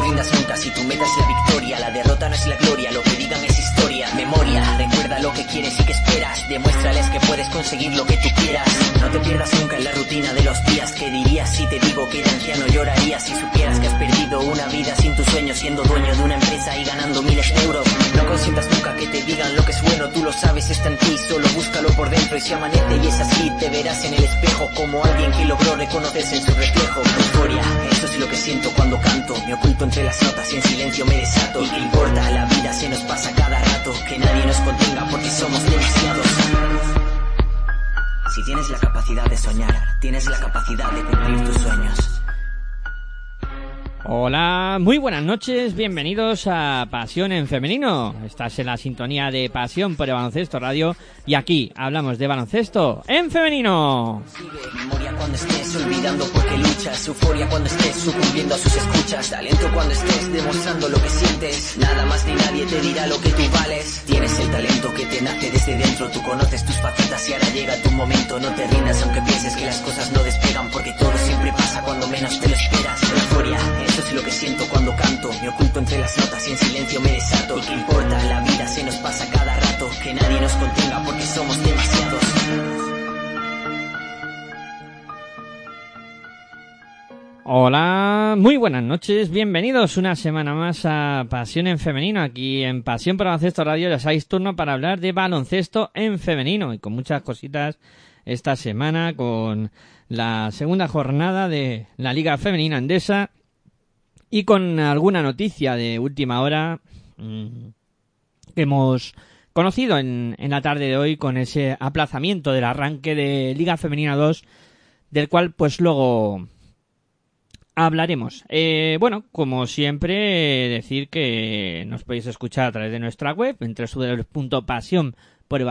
Rindas nunca si tu meta es la victoria. La derrota no es la gloria, lo que digan es historia. Memoria, recuerda lo que quieres y que esperas. Demuéstrales que puedes conseguir lo que tú quieras. No te pierdas nunca en la rutina de los días. ¿Qué dirías si te digo que de anciano llorarías si supieras que has perdido una vida sin tu sueño, siendo dueño de una empresa y ganando miles de euros? No consientas nunca que te digan lo que es bueno, tú lo sabes, está en ti, solo búscalo por dentro y si amanece y es así, te verás en el espejo como alguien que logró reconocerse en su reflejo. Historia, eso es lo que siento cuando canto, me oculto entre las notas y en silencio me desato. ¿Y qué importa? La vida se nos pasa cada rato, nadie nos contenga porque somos demasiados. Si tienes la capacidad de soñar, tienes la capacidad de cumplir tus sueños. Hola, muy buenas noches, bienvenidos a Pasión en Femenino. Estás en la sintonía de Pasión por el Baloncesto Radio y aquí hablamos de baloncesto en femenino. Cuando estés olvidando porque luchas, euforia cuando estés sucumbiendo a sus escuchas, talento cuando estés demostrando lo que sientes, nada más ni nadie te dirá lo que tú vales. Tienes el talento que te nace desde dentro, tú conoces tus facetas y ahora llega tu momento, no te rindas aunque pienses que las cosas no despegan porque todo siempre pasa cuando menos te lo esperas. Euforia, eso es lo que siento cuando canto, me oculto entre las notas y en silencio me desato. ¿Y qué importa? La vida se nos pasa cada rato, que nadie nos contenga porque somos demasiados. Hola, muy buenas noches, bienvenidos una semana más a Pasión en Femenino, aquí en Pasión por Baloncesto Radio, ya sabéis turno para hablar de baloncesto en femenino y con muchas cositas esta semana con la segunda jornada de la Liga Femenina Andesa y con alguna noticia de última hora mm, que hemos conocido en, en la tarde de hoy con ese aplazamiento del arranque de Liga Femenina 2 del cual pues luego hablaremos. Eh, bueno, como siempre, decir que nos podéis escuchar a través de nuestra web, en por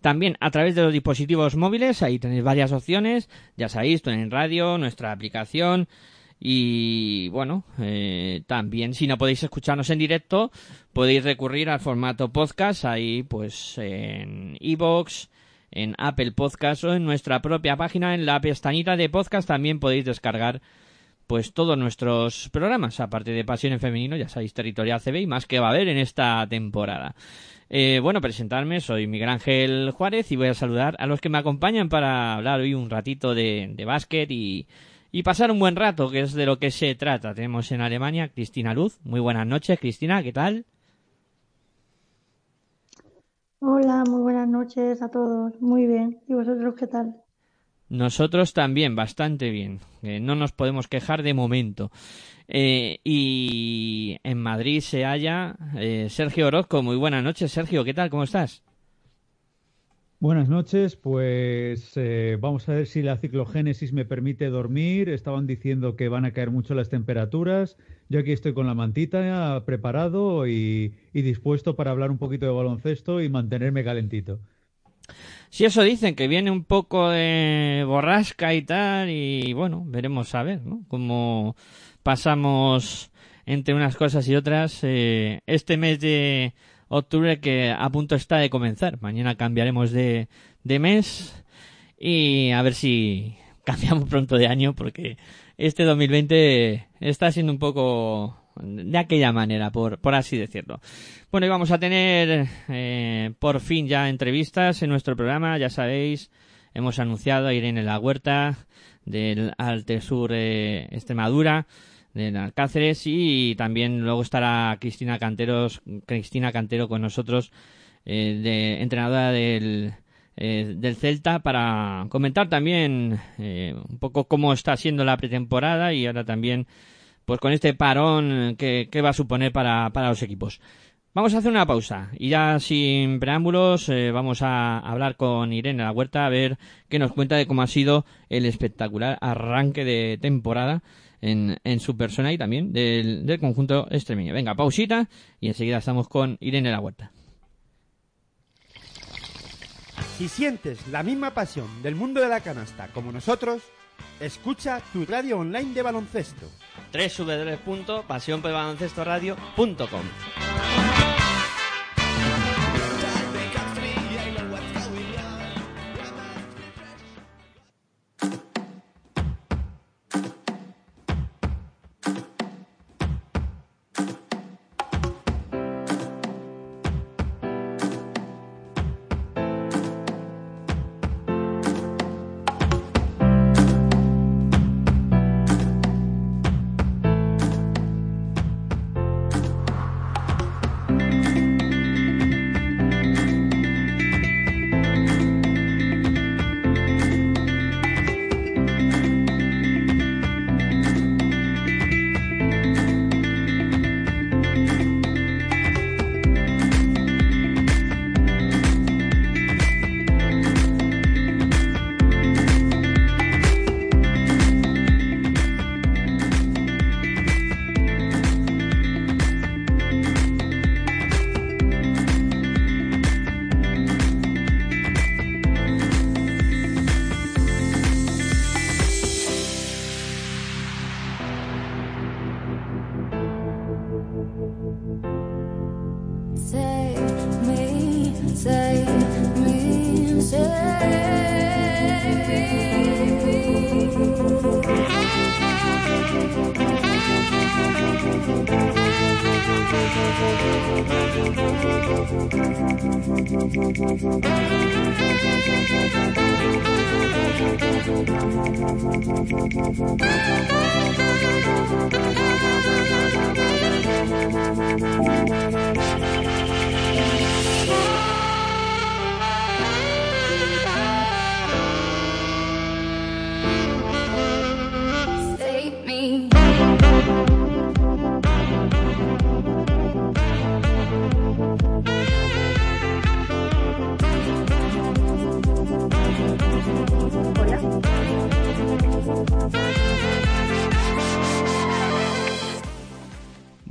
también a través de los dispositivos móviles, ahí tenéis varias opciones, ya sabéis, en radio, nuestra aplicación, y bueno, eh, también si no podéis escucharnos en directo, podéis recurrir al formato podcast, ahí pues en iBox, en Apple Podcast o en nuestra propia página, en la pestañita de podcast también podéis descargar pues todos nuestros programas, aparte de Pasión en Femenino, ya sabéis, Territorial CB y más que va a haber en esta temporada. Eh, bueno, presentarme, soy Miguel Ángel Juárez y voy a saludar a los que me acompañan para hablar hoy un ratito de, de básquet y, y pasar un buen rato, que es de lo que se trata. Tenemos en Alemania Cristina Luz. Muy buenas noches, Cristina, ¿qué tal? Hola, muy buenas noches a todos. Muy bien. ¿Y vosotros qué tal? Nosotros también, bastante bien. no nos podemos quejar de momento. Eh, y en Madrid se halla eh, Sergio Orozco. Muy buenas noches, Sergio. ¿Qué tal? ¿Cómo estás? Buenas noches, pues eh, vamos a ver si la ciclogénesis me permite dormir. Estaban diciendo que van a caer mucho las temperaturas. Yo aquí estoy con la mantita preparado y, dispuesto para hablar un poquito de baloncesto y mantenerme calentito. Si eso dicen, que viene un poco de borrasca y tal, y bueno, veremos a ver, ¿no? Cómo pasamos entre unas cosas y otras eh, este mes de octubre que a punto está de comenzar. Mañana cambiaremos de, de mes y a ver si cambiamos pronto de año porque este 2020 está siendo un poco de aquella manera, por, por así decirlo. Bueno, y vamos a tener eh, por fin ya entrevistas en nuestro programa, ya sabéis, hemos anunciado a Irene La Huerta del Alte Sur eh, Extremadura, de Alcáceres y también luego estará Cristina Canteros, Cristina Cantero con nosotros, eh, de entrenadora del, eh, del Celta para comentar también eh, un poco cómo está siendo la pretemporada y ahora también pues con este parón que, va a suponer para, para los equipos. Vamos a hacer una pausa y ya sin preámbulos eh, vamos a hablar con Irene La Huerta a ver qué nos cuenta de cómo ha sido el espectacular arranque de temporada en, en su persona y también del, del conjunto extremeño. Venga, pausita y enseguida estamos con Irene La Huerta. Si sientes la misma pasión del mundo de la canasta como nosotros, escucha tu radio online de baloncesto. www.pasionpelbaloncestoradio.com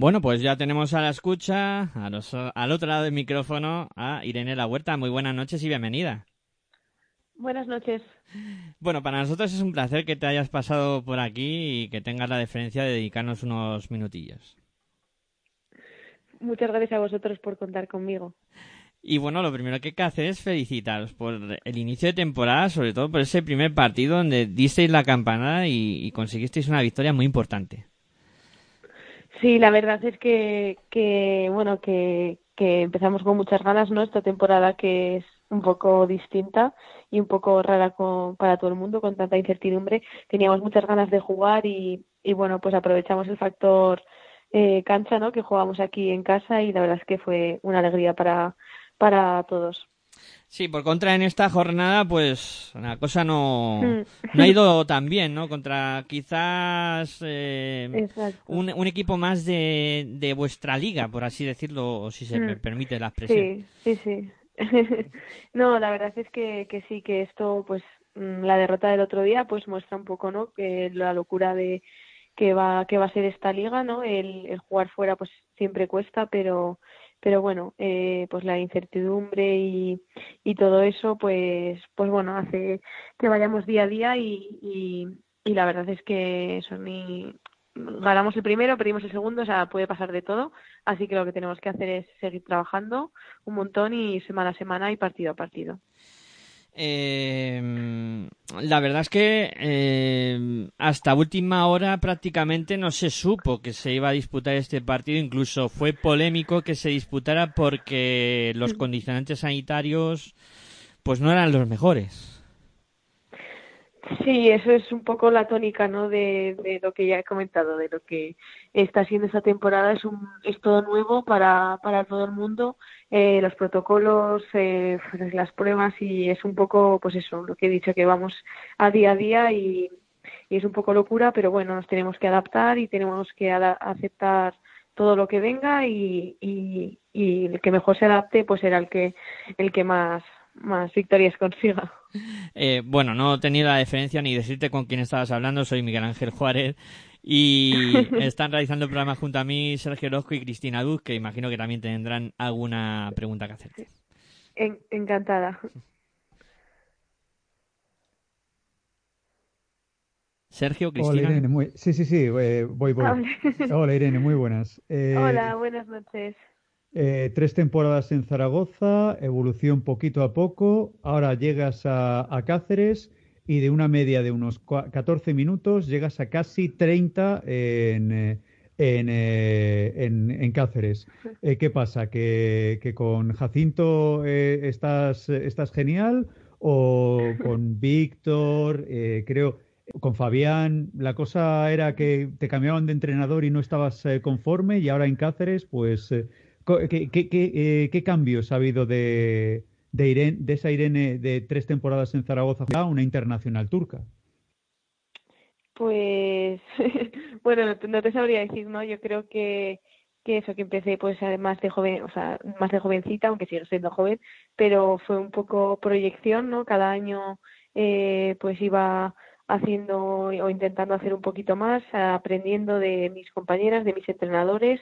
Bueno, pues ya tenemos a la escucha, a los- al otro lado del micrófono, a Irene La Huerta. Muy buenas noches y bienvenida. Buenas noches. Bueno, para nosotros es un placer que te hayas pasado por aquí y que tengas la deferencia de dedicarnos unos minutillos. Muchas gracias a vosotros por contar conmigo. Y bueno, lo primero que hay que hacer es felicitaros por el inicio de temporada, sobre todo por ese primer partido donde disteis la campanada y, y conseguisteis una victoria muy importante. Sí, la verdad es que, que bueno, que, que empezamos con muchas ganas, ¿no? Esta temporada que es un poco distinta y un poco rara con- para todo el mundo, con tanta incertidumbre. Teníamos muchas ganas de jugar y, bueno, pues aprovechamos el factor eh, cancha, ¿no? Que jugamos aquí en casa y la verdad es que fue una alegría para, para todos. Sí, por contra, en esta jornada, pues la cosa no, Mm. no ha ido tan bien, ¿no? Contra quizás eh, un, un equipo más de, de vuestra liga, por así decirlo, o si se me Mm. permite la expresión. Sí, sí, sí. no, la verdad es que, que sí, que esto, pues, mm, la derrota del otro día, pues muestra un poco, ¿no? Que la locura de que va, que va a ser esta liga, ¿no? El, el jugar fuera, pues, siempre cuesta, pero, pero bueno, eh, pues la incertidumbre y, y todo eso, pues, pues bueno, hace que vayamos día a día y, y, la verdad es que eso ni ganamos el primero, perdimos el segundo, o sea, puede pasar de todo. Así que lo que tenemos que hacer es seguir trabajando un montón y semana a semana y partido a partido. Eh, la verdad es que eh, hasta última hora prácticamente no se supo que se iba a disputar este partido. Incluso fue polémico que se disputara porque los condicionantes sanitarios pues no eran los mejores. Sí, eso es un poco la tónica, ¿no? De, lo que ya he comentado, de lo que está siendo esta temporada. Es, un, es todo nuevo para, para todo el mundo. Eh, los protocolos, eh, las pruebas y es un poco, pues eso, lo que he dicho, que vamos a día a día y, es un poco locura, pero bueno, nos tenemos que adaptar y tenemos que aceptar todo lo que venga y, y, y el que mejor se adapte pues será el que el que más más victorias consiga. Eh, bueno, no he tenido la deferencia ni decirte con quién estabas hablando, soy Miguel Ángel Juárez y están realizando el programa junto a mí Sergio Orozco y Cristina Duz, que imagino que también tendrán alguna pregunta que hacerte. En- encantada. Sergio, Hola Cristina. Irene, muy... sí, sí, sí, eh, voy, voy. Hola. Hola Irene, muy buenas. Eh, Hola, buenas noches. Eh, tres temporadas en Zaragoza, evolución poquito a poco, ahora llegas a, a Cáceres y de una media de unos cua- 14 minutos llegas a casi 30 en, eh, en, eh, en- en Cáceres. Eh, ¿Qué pasa? ¿Que, que con Jacinto eh, estás, estás genial o con Víctor, creo, con Fabián, la cosa era que te cambiaban de entrenador y no estabas eh, conforme y ahora en Cáceres, pues, eh, ¿qué, eh, qué cambios ha habido de, de, Irene, de esa Irene de tres temporadas en Zaragoza a una internacional turca? Pues, bueno, no te, sabría decir, ¿no? Yo creo que, que eso, que empecé pues además de joven, o sea, más de jovencita, aunque sigo siendo joven, pero fue un poco proyección, ¿no? Cada año eh, pues iba haciendo o intentando hacer un poquito más, aprendiendo de mis compañeras, de mis entrenadores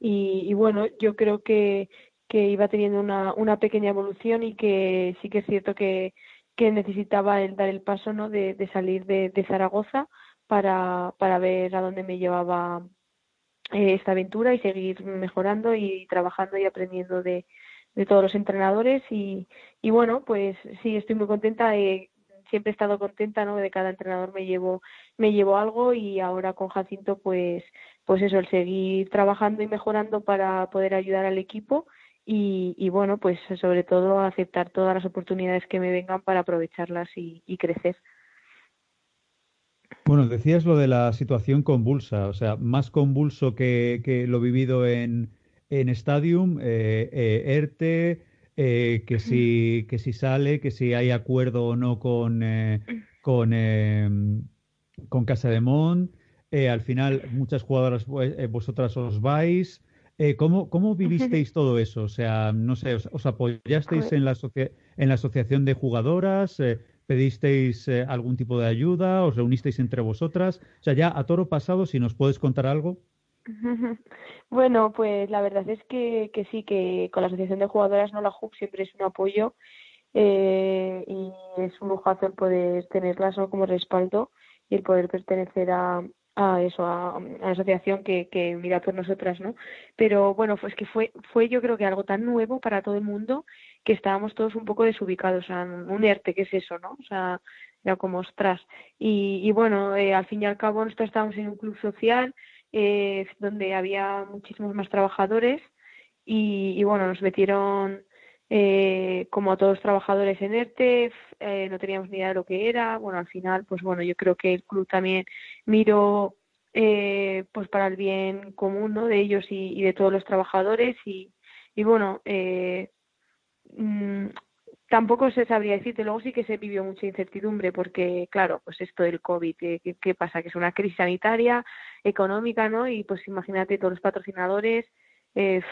y, y bueno, yo creo que, que iba teniendo una, una pequeña evolución y que sí que es cierto que, que necesitaba el dar el paso, ¿no? De, de salir de, de Zaragoza para, para ver a dónde me llevaba eh, esta aventura y seguir mejorando y trabajando y aprendiendo de, de todos los entrenadores y, y bueno pues sí estoy muy contenta eh, siempre he estado contenta no de cada entrenador me llevo me llevo algo y ahora con Jacinto pues pues eso el seguir trabajando y mejorando para poder ayudar al equipo y, y bueno pues sobre todo aceptar todas las oportunidades que me vengan para aprovecharlas y, crecer. Bueno, decías lo de la situación convulsa, o sea, más convulso que, que lo vivido en, en Stadium, eh, eh, ERTE, eh, que, si, que si sale, que si hay acuerdo o no con, eh, con, eh, con Casa de Mont, eh, al final muchas jugadoras pues, vosotras os vais. ¿cómo, ¿Cómo vivisteis todo eso? O sea, no sé, ¿os, os apoyasteis en la, en la asociación de jugadoras? ¿Pedisteis algún tipo de ayuda? ¿Os reunisteis entre vosotras? O sea, ya a toro pasado, si nos puedes contar algo. Bueno, pues la verdad es que, que sí, que con la Asociación de Jugadoras No La JUC siempre es un apoyo eh, y es un lujazo el poder tenerlas ¿no? como respaldo y el poder pertenecer a, a eso, a, a una asociación que, que mira por nosotras, ¿no? Pero bueno, pues que fue, fue yo creo que algo tan nuevo para todo el mundo que estábamos todos un poco desubicados, o sea, un ERTE, ¿qué es eso, no? O sea, era como ostras. Y, y bueno, eh, al fin y al cabo nosotros estábamos en un club social eh, donde había muchísimos más trabajadores y, y bueno, nos metieron eh, como a todos los trabajadores en ERTE, eh, no teníamos ni idea de lo que era, bueno, al final, pues bueno, yo creo que el club también miró eh, pues para el bien común, ¿no? De ellos y, y de todos los trabajadores y, y bueno, eh, mm, tampoco se sabría decirte, luego sí que se vivió mucha incertidumbre porque, claro, pues esto del COVID, ¿qué, pasa? Que es una crisis sanitaria, económica, ¿no? Y pues imagínate todos los patrocinadores, eh,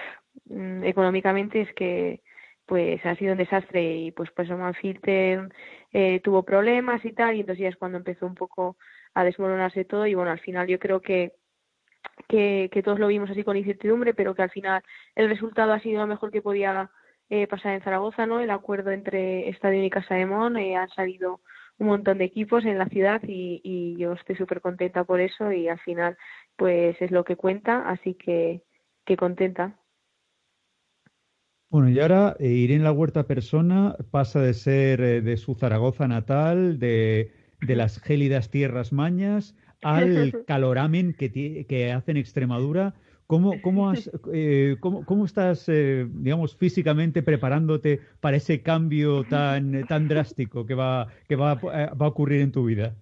mm, económicamente es que pues ha sido un desastre y pues pues Oman Filter eh, tuvo problemas y tal y entonces ya es cuando empezó un poco a desmoronarse todo y bueno al final yo creo que que, que todos lo vimos así con incertidumbre pero que al final el resultado ha sido lo mejor que podía eh, pasar en Zaragoza no el acuerdo entre Estadio y Casa de Mon eh, han salido un montón de equipos en la ciudad y, y yo estoy súper contenta por eso y al final pues es lo que cuenta así que que contenta Bueno, y ahora eh, Irene La Huerta persona pasa de ser eh, de su Zaragoza natal, de, de las gélidas tierras mañas, al caloramen que, que hace en Extremadura. ¿Cómo, cómo, has, eh, cómo, cómo estás, eh, digamos, físicamente preparándote para ese cambio tan, tan drástico que va, que va, eh, va a ocurrir en tu vida?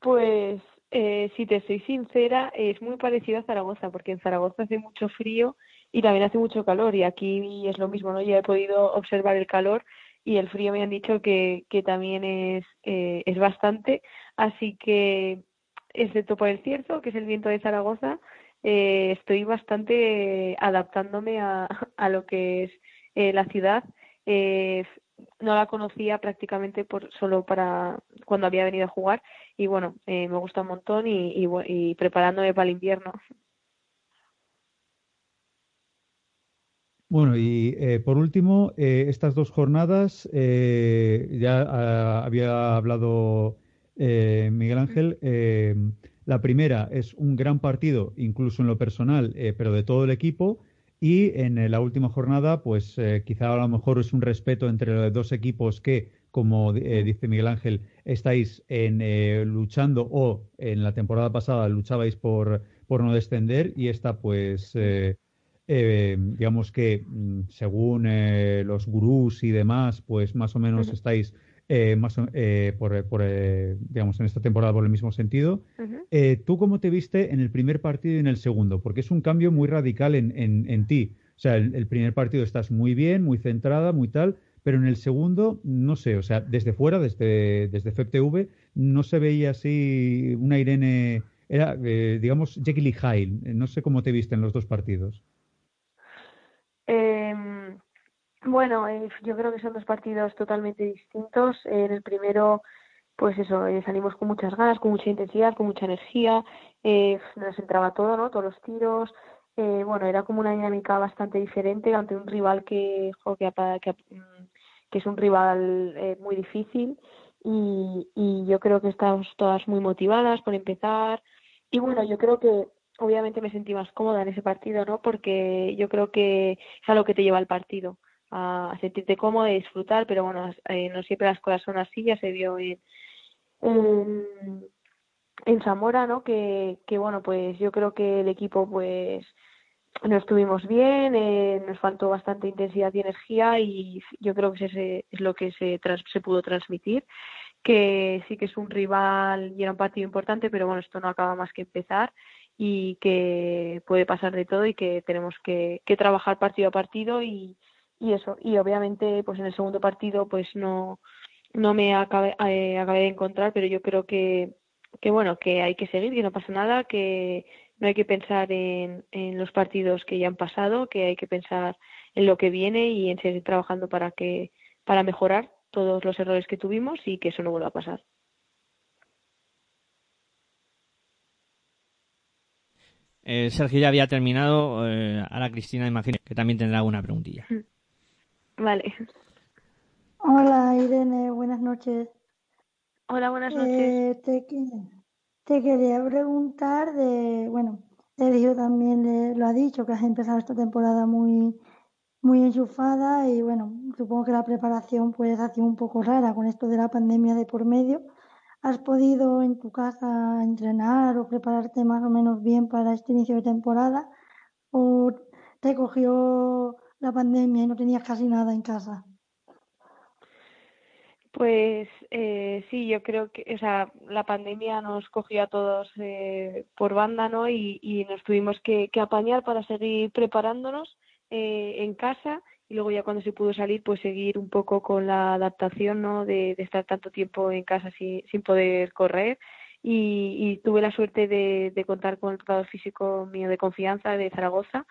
Pues, eh, si te soy sincera, es muy parecido a Zaragoza, porque en Zaragoza hace mucho frío y también hace mucho calor, y aquí es lo mismo, ¿no? Ya he podido observar el calor y el frío me han dicho que, que también es, es bastante, así que, excepto por el cierzo, que es el viento de Zaragoza, eh, estoy bastante adaptándome a, a lo que es eh, la ciudad. Eh, no la conocía prácticamente por solo para cuando había venido a jugar y bueno, me gusta un montón y, y, preparándome para el invierno. Bueno, y eh, por último, eh, estas dos jornadas, eh, ya ah, había hablado eh, Miguel Ángel, eh, la primera es un gran partido, incluso en lo personal, eh, pero de todo el equipo, y en eh, la última jornada, pues eh, quizá a lo mejor es un respeto entre los dos equipos que, como eh, dice Miguel Ángel, estáis en, eh, luchando o en la temporada pasada luchabais por, por no descender. Y esta pues... digamos que mm, según los gurús y demás, pues más o menos estáis eh, más eh, por, por, eh, digamos en esta temporada por el mismo sentido. Eh, ¿Tú cómo te viste en el primer partido y en el segundo? Porque es un cambio muy radical en, en, en ti. O sea, el, el primer partido estás muy bien, muy centrada, muy tal, pero en el segundo, no sé, o sea, desde fuera, desde, desde FEPTV, no se veía así una Irene, era, eh, digamos, Jekyll y Hyde. No sé cómo te viste en los dos partidos. Em, bueno, eh, yo creo que son dos partidos totalmente distintos. En el primero, pues eso, eh, salimos con muchas ganas, con mucha intensidad, con mucha energía, eh, nos entraba todo, ¿no? Todos los tiros. Eh, bueno, era como una dinámica bastante diferente ante un rival que, jo, que, que, mm, que es un rival eh, muy difícil y, y yo creo que estamos todas muy motivadas por empezar. Y bueno, yo creo que obviamente me sentí más cómoda en ese partido, ¿no? Porque yo creo que es a lo que te lleva el partido, a, sentirte cómoda y disfrutar, pero bueno, eh, no siempre las cosas son así, ya se vio en, en, en Zamora, ¿no? Que, que bueno, pues yo creo que el equipo pues no estuvimos bien, eh, nos faltó bastante intensidad y energía y yo creo que ese es lo que se, trans- se pudo transmitir, que sí que es un rival y era un partido importante, pero bueno, esto no acaba más que empezar y que puede pasar de todo y que tenemos que, que trabajar partido a partido y, y eso. Y obviamente pues en el segundo partido pues no, no me acabé, eh, acabé de encontrar, pero yo creo que, que bueno, que hay que seguir, que no pasa nada, que no hay que pensar en, en los partidos que ya han pasado, que hay que pensar en lo que viene y en seguir trabajando para que para mejorar todos los errores que tuvimos y que eso no vuelva a pasar. Eh, Sergio ya había terminado. eh, ahora Cristina, imagino que también tendrá alguna preguntilla. Vale. Hola Irene, buenas noches. Hola, buenas noches. Eh, te, te quería preguntar de, bueno, Sergio también le- lo ha dicho, que has empezado esta temporada muy, muy enchufada y bueno, supongo que la preparación pues ha sido un poco rara con esto de la pandemia de por medio. ¿Has podido en tu casa entrenar o prepararte más o menos bien para este inicio de temporada? ¿O te cogió la pandemia y no tenías casi nada en casa? Pues eh, sí, yo creo que, o sea, la pandemia nos cogió a todos eh, por banda, ¿no? Y, nos tuvimos que, apañar para seguir preparándonos eh, en casa y luego ya cuando se pudo salir, pues seguir un poco con la adaptación, ¿no? De, estar tanto tiempo en casa sin, poder correr. Y, y tuve la suerte de, de contar con el preparador físico mío de confianza de Zaragoza,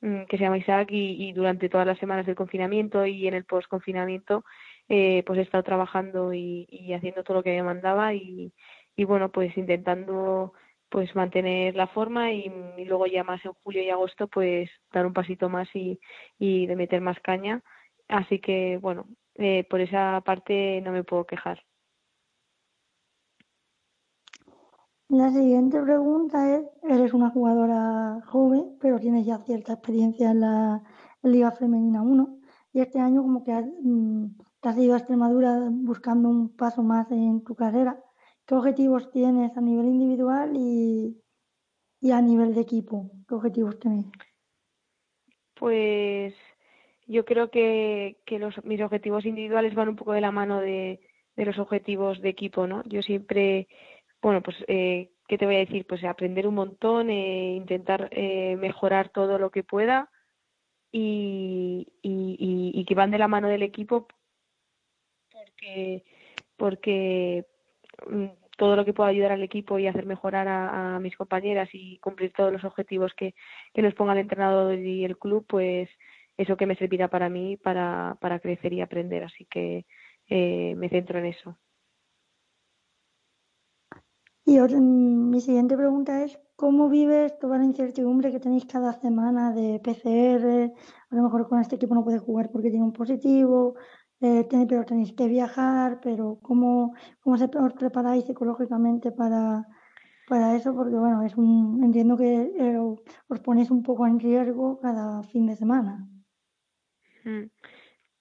que se llama Isaac, y, durante todas las semanas del confinamiento y en el post-confinamiento eh, pues he estado trabajando y, haciendo todo lo que me mandaba y, bueno, pues intentando pues mantener la forma y, y luego ya más en julio y agosto pues dar un pasito más y, y de meter más caña. Así que bueno, eh, por esa parte no me puedo quejar. La siguiente pregunta es, eres una jugadora joven, pero tienes ya cierta experiencia en la Liga Femenina 1 y este año como que has, mm, te has ido a Extremadura buscando un paso más en tu carrera. ¿Qué objetivos tienes a nivel individual y, y a nivel de equipo? ¿Qué objetivos tenéis? Pues yo creo que, que los, mis objetivos individuales van un poco de la mano de, de los objetivos de equipo, ¿no? Yo siempre, bueno, pues, eh, ¿qué te voy a decir? Pues aprender un montón, eh, intentar eh, mejorar todo lo que pueda y, y, que van de la mano del equipo porque, porque mm, todo lo que pueda ayudar al equipo y hacer mejorar a, a mis compañeras y cumplir todos los objetivos que, que nos ponga el entrenador y el club, pues eso que me servirá para mí para, para crecer y aprender. Así que eh, me centro en eso. Y otra- mm, mi siguiente pregunta es, ¿cómo vives toda la incertidumbre que tenéis cada semana de PCR? A lo mejor con este equipo no puede jugar porque tiene un positivo, eh, pero tenéis que viajar, pero ¿cómo, cómo se, os preparáis psicológicamente para, para eso? Porque bueno, es un, entiendo que eh, os ponéis un poco en riesgo cada fin de semana. Mm.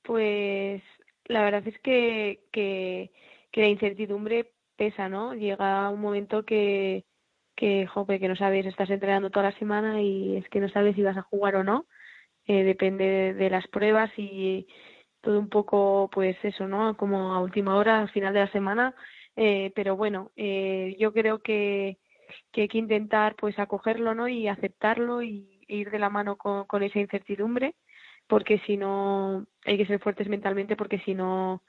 Pues la verdad es que, que la incertidumbre pesa, ¿no? Llega un momento que, que, jope, que no sabes, estás entrenando toda la semana y es que no sabes si vas a jugar o no. Eh, depende de, las pruebas y todo un poco, pues eso, ¿no? Como a última hora, al final de la semana. Eh, pero bueno, eh, yo creo que, que hay que intentar, pues, acogerlo, ¿no? Y aceptarlo y, ir de la mano con, con esa incertidumbre porque si no hay que ser fuertes mentalmente porque si no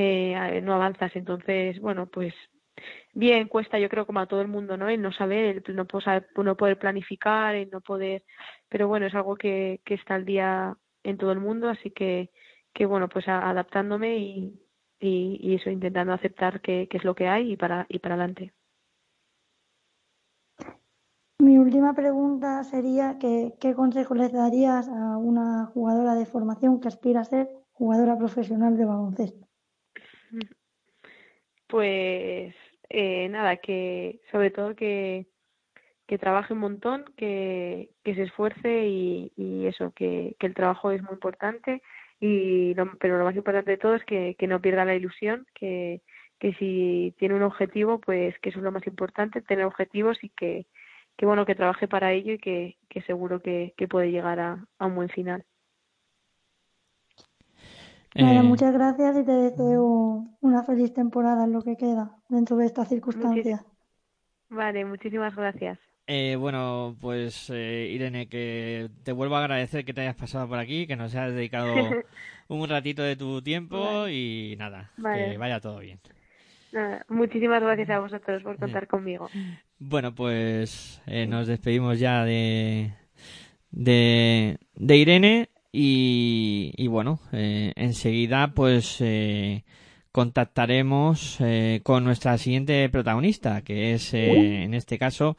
eh, no avanzas. Entonces bueno pues bien cuesta yo creo como a todo el mundo no el no saber el no poder, no poder planificar el no poder pero bueno es algo que, que está al día en todo el mundo así que que bueno pues adaptándome y, y, eso intentando aceptar que, que es lo que hay y para y para adelante. Mi última pregunta sería que, ¿qué consejo les darías a una jugadora de formación que aspira a ser jugadora profesional de baloncesto? Pues eh, nada, que sobre todo que, que trabaje un montón, que, que se esfuerce y, y eso, que, que el trabajo es muy importante, y lo- pero lo más importante de todo es que, que no pierda la ilusión, que, que si tiene un objetivo, pues que eso es lo más importante, tener objetivos y que, que bueno, que trabaje para ello y que, que seguro que, que puede llegar a, a un buen final. Nada, Eh, muchas gracias y te deseo una feliz temporada en lo que queda dentro de estas circunstancias. Vale, muchísimas gracias. Eh, bueno, pues eh, Irene, que te vuelvo a agradecer que te hayas pasado por aquí, que nos hayas dedicado un ratito de tu tiempo Vale. y nada, Vale. que vaya todo bien. Nada, muchísimas gracias a vosotros por contar conmigo. Bueno, pues eh, nos despedimos ya de, de, de Irene y, y bueno, eh, enseguida pues eh, contactaremos eh, con nuestra siguiente protagonista, que es eh, en este caso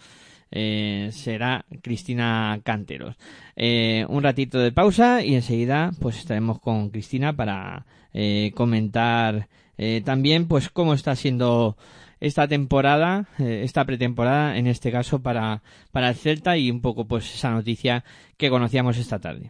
eh, será Cristina Canteros. Eh, un ratito de pausa y enseguida pues estaremos con Cristina para eh, comentar eh, también pues cómo está siendo esta temporada, esta pretemporada en este caso para, para el Celta y un poco pues esa noticia que conocíamos esta tarde.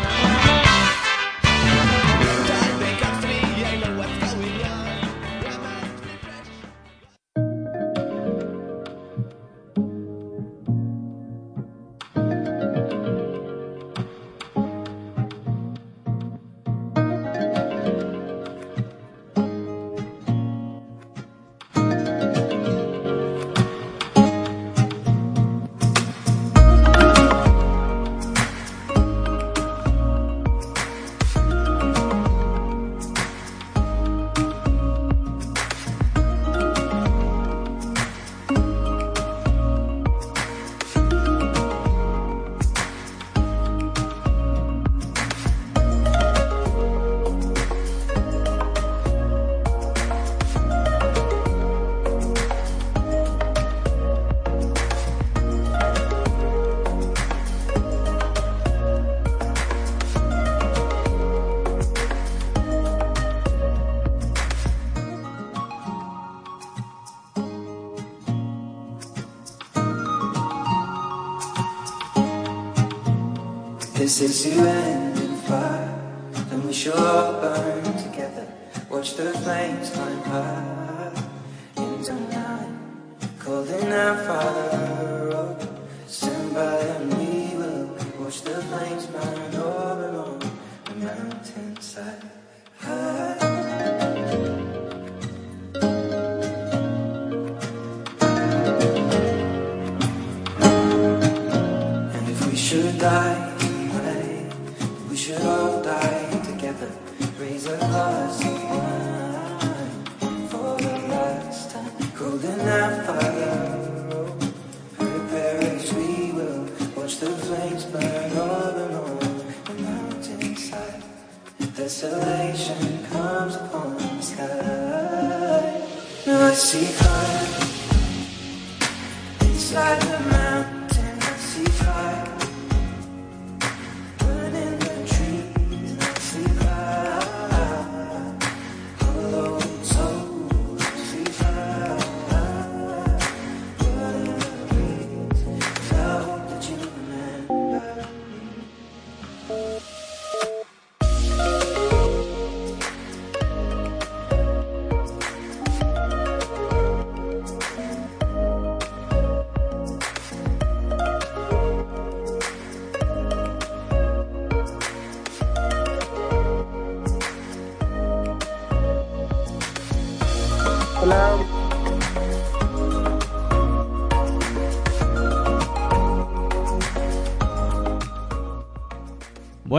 shall all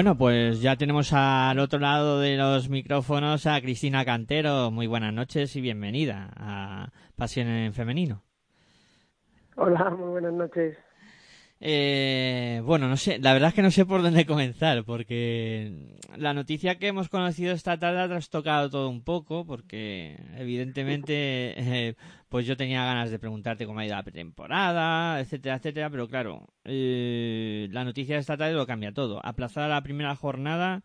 Bueno, pues ya tenemos al otro lado de los micrófonos a Cristina Cantero. Muy buenas noches y bienvenida a Pasión en Femenino. hola, muy buenas noches. Eh, bueno, no sé, la verdad es que no sé por dónde comenzar, porque la noticia que hemos conocido esta tarde ha trastocado todo un poco, porque evidentemente, eh, pues yo tenía ganas de preguntarte cómo ha ido la pretemporada, etcétera, etcétera, pero claro, eh, la noticia de esta tarde lo cambia todo. Aplazada la primera jornada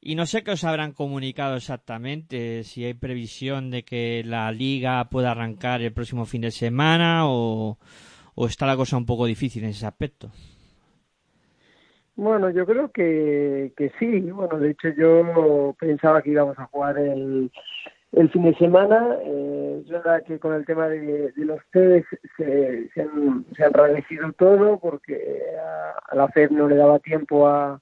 y no sé qué os habrán comunicado exactamente, si hay previsión de que la liga pueda arrancar el próximo fin de semana o o está la cosa un poco difícil en ese aspecto. Bueno, yo creo que, que sí. Bueno, de hecho yo pensaba que íbamos a jugar el, el fin de semana. Eh, verdad que con el tema de, los test se, se, han, se han todo porque a, a la FED no le daba tiempo a,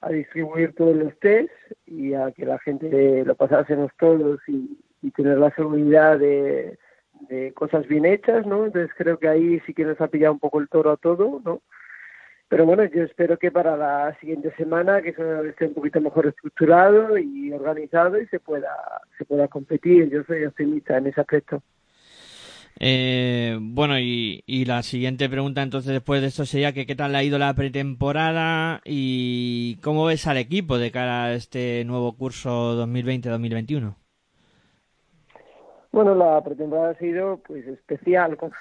a distribuir todos los test y a que la gente lo pasásemos todos y tener la seguridad de, de cosas bien hechas, ¿no? Entonces creo que ahí sí que nos ha pillado un poco el toro a todo, ¿no? Pero bueno, yo espero que para la siguiente semana que eso esté un poquito mejor estructurado y organizado y se pueda se pueda competir. Yo soy optimista en ese aspecto. Eh, bueno, y, y la siguiente pregunta entonces después de esto sería que qué tal ha ido la pretemporada y cómo ves al equipo de cara a este nuevo curso 2020-2021. Bueno, la pretemporada ha sido pues especial, como,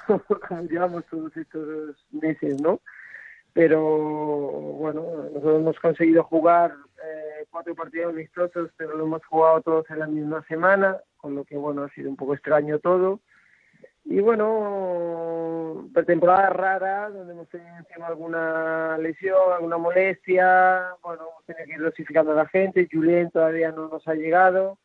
llevamos todos estos meses, ¿no? Pero bueno, nosotros hemos conseguido jugar eh, cuatro partidos amistosos, pero lo hemos jugado todos en la misma semana, con lo que bueno, ha sido un poco extraño todo. Y bueno, pretemporada rara, donde hemos tenido encima alguna lesión, alguna molestia, bueno, hemos tenido que ir dosificando a la gente, Julien todavía no nos ha llegado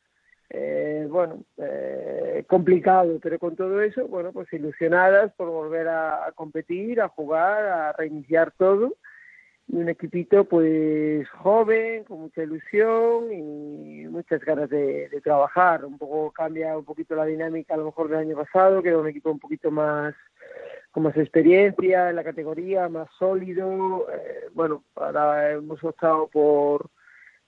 eh, bueno, eh, complicado, pero con todo eso, bueno, pues ilusionadas por volver a, a, competir, a jugar, a reiniciar todo. Y un equipito pues joven, con mucha ilusión y muchas ganas de, de, trabajar. Un poco cambia un poquito la dinámica a lo mejor del año pasado, que era un equipo un poquito más con más experiencia en la categoría, más sólido. Eh, bueno, ahora hemos optado por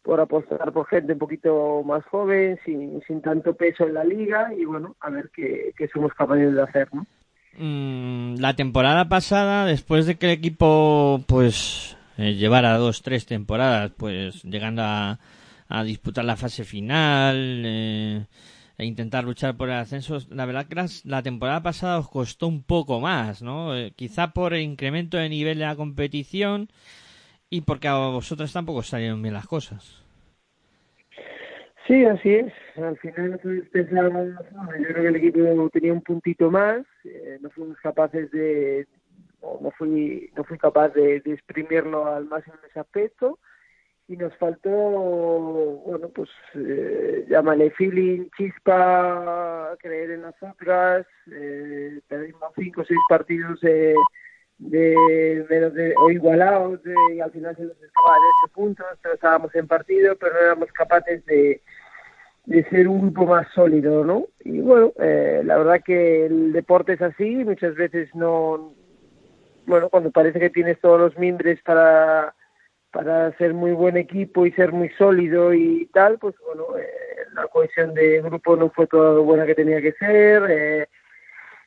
por apostar por gente un poquito más joven, sin, sin tanto peso en la liga y bueno, a ver qué, qué somos capaces de hacer, ¿no? Mm, la temporada pasada, después de que el equipo pues eh, llevara dos, tres temporadas, pues llegando a, disputar la fase final eh, e intentar luchar por el ascenso, la verdad que las, la temporada pasada os costó un poco más, ¿no? Eh, quizá por el incremento de nivel de la competición y porque a vosotros tampoco salieron bien las cosas. Sí, así es. Al final pensábamos, yo creo que el equipo tenía un puntito más, eh, no fuimos capaces de, no fui, no fui capaz de, exprimirlo al máximo en ese aspecto y nos faltó, bueno, pues eh, llámale feeling, chispa, creer en nosotras, eh, perdimos cinco o seis partidos de, de menos de, o igualados de- y al final se nos escapaba de este puntos, pero estábamos en partido, pero no éramos capaces de, de ser un grupo más sólido, ¿no? Y bueno, eh, la verdad que el deporte es así, muchas veces no, bueno, cuando parece que tienes todos los mimbres para para ser muy buen equipo y ser muy sólido y tal, pues bueno, eh, la cohesión de grupo no fue toda lo buena que tenía que ser, eh,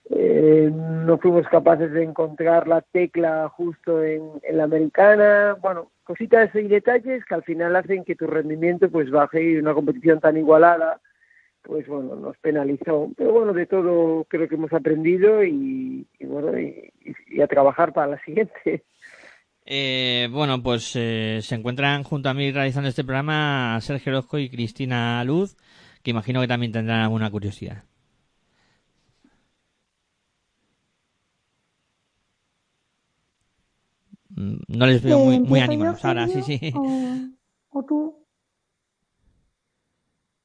eh, no fuimos capaces de encontrar la tecla justo en, la americana, bueno, cositas y detalles que al final hacen que tu rendimiento pues baje y una competición tan igualada pues bueno, nos penalizó. Pero bueno, de todo creo que hemos aprendido y, bueno, y a trabajar para la siguiente. Eh, bueno, pues eh, se encuentran junto a mí realizando este programa Sergio Orozco y Cristina Luz, que imagino que también tendrán alguna curiosidad. No les veo muy, muy ¿empiezo yo, animados. Ahora, sí, sí. O, o tú.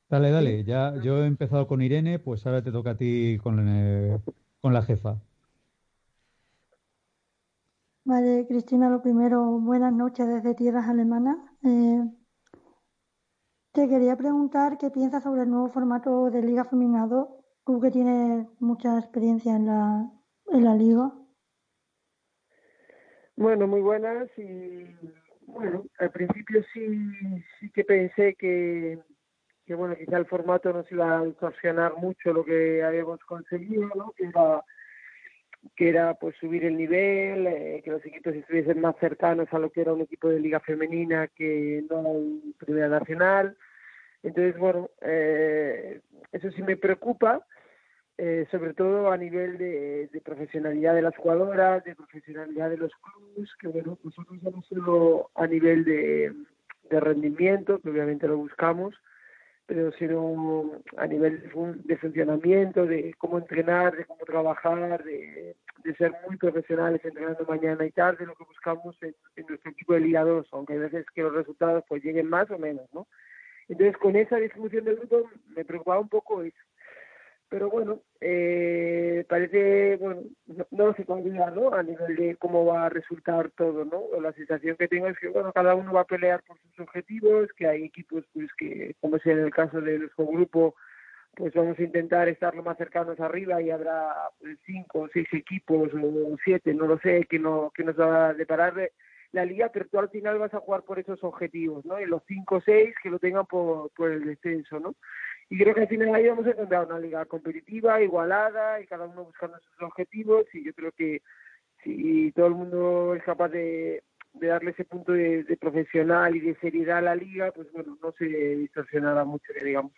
Dale, dale, ya yo he empezado con Irene, pues ahora te toca a ti con, eh, con la jefa. Vale, Cristina, lo primero, buenas noches desde tierras alemanas. Eh, te quería preguntar qué piensas sobre el nuevo formato de Liga Femenina 2, tú que tienes mucha experiencia en la, en la liga. Bueno, muy buenas y bueno, al principio sí, sí que pensé que, que bueno, quizá el formato nos iba a distorsionar mucho lo que habíamos conseguido, ¿no? Que era, que era pues subir el nivel, eh, que los equipos estuviesen más cercanos a lo que era un equipo de liga femenina que no en primera nacional. Entonces, bueno, eh, eso sí me preocupa, eh, sobre todo a nivel de, de profesionalidad de las jugadoras, de profesionalidad de los clubes, que bueno, nosotros ya no solo a nivel de, de rendimiento, que obviamente lo buscamos, pero sino a nivel de, fun- de funcionamiento, de cómo entrenar, de cómo trabajar, de, de ser muy profesionales entrenando mañana y tarde, lo que buscamos en, en nuestro equipo de Liga 2, aunque hay veces que los resultados pues lleguen más o menos, ¿no? Entonces, con esa distribución del grupo me preocupaba un poco eso. Pero bueno, eh, parece, bueno, no, no lo sé todavía, ¿no? A nivel de cómo va a resultar todo, ¿no? La sensación que tengo es que, bueno, cada uno va a pelear por sus objetivos, que hay equipos, pues, que, como es en el caso de nuestro grupo, pues vamos a intentar estar lo más cercanos arriba y habrá pues, cinco o seis equipos o siete, no lo sé, que, no, que nos va a deparar la liga, pero tú al final vas a jugar por esos objetivos, ¿no? Y los cinco o seis que lo tengan por, por el descenso, ¿no? Y creo que al final ahí vamos a encontrar una liga competitiva, igualada, y cada uno buscando sus objetivos, y yo creo que si todo el mundo es capaz de, de darle ese punto de, profesional y de seriedad a la liga, pues bueno, no se distorsionará mucho, que digamos.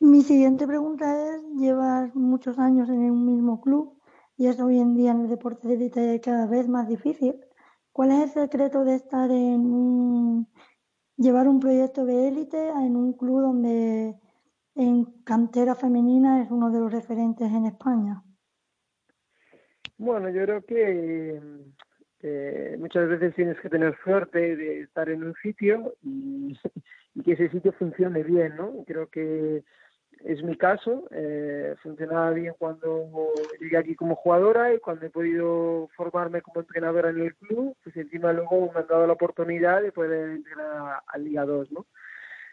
Mi siguiente pregunta es, llevas muchos años en un mismo club y es hoy en día en el deporte de élite cada vez más difícil. ¿Cuál es el secreto de estar en un, llevar un proyecto de élite en un club donde en cantera femenina es uno de los referentes en España? Bueno, yo creo que eh, muchas veces tienes que tener suerte de estar en un sitio y, y que ese sitio funcione bien, ¿no? Creo que es mi caso, eh, funcionaba bien cuando llegué aquí como jugadora y cuando he podido formarme como entrenadora en el club, pues encima luego me han dado la oportunidad de poder entrenar a, a Liga 2, ¿no?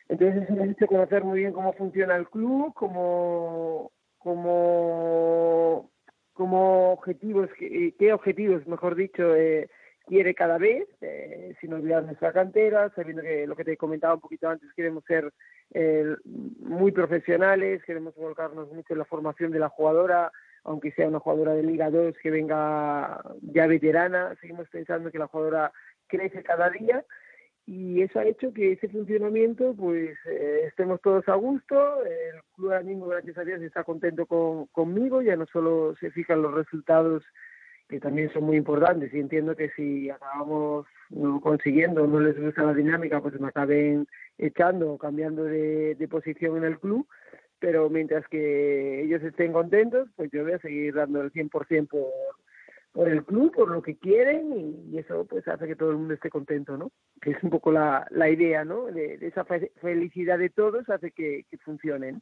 Entonces eso me ha hecho conocer muy bien cómo funciona el club, cómo, cómo, cómo objetivos, qué, qué objetivos, mejor dicho, eh, quiere cada vez, eh, sin olvidar nuestra cantera, sabiendo que lo que te comentaba un poquito antes, queremos ser eh, muy profesionales, queremos volcarnos mucho en la formación de la jugadora, aunque sea una jugadora de Liga 2 que venga ya veterana, seguimos pensando que la jugadora crece cada día y eso ha hecho que ese funcionamiento pues eh, estemos todos a gusto, el club ahora mismo gracias a Dios está contento con, conmigo, ya no solo se fijan los resultados que también son muy importantes y entiendo que si acabamos no consiguiendo, no les gusta la dinámica, pues me acaben echando o cambiando de, de posición en el club, pero mientras que ellos estén contentos, pues yo voy a seguir dando el 100% por, por el club, por lo que quieren y, eso pues hace que todo el mundo esté contento, ¿no? Que es un poco la, la idea, ¿no? De, de esa fe- felicidad de todos hace que, que funcionen.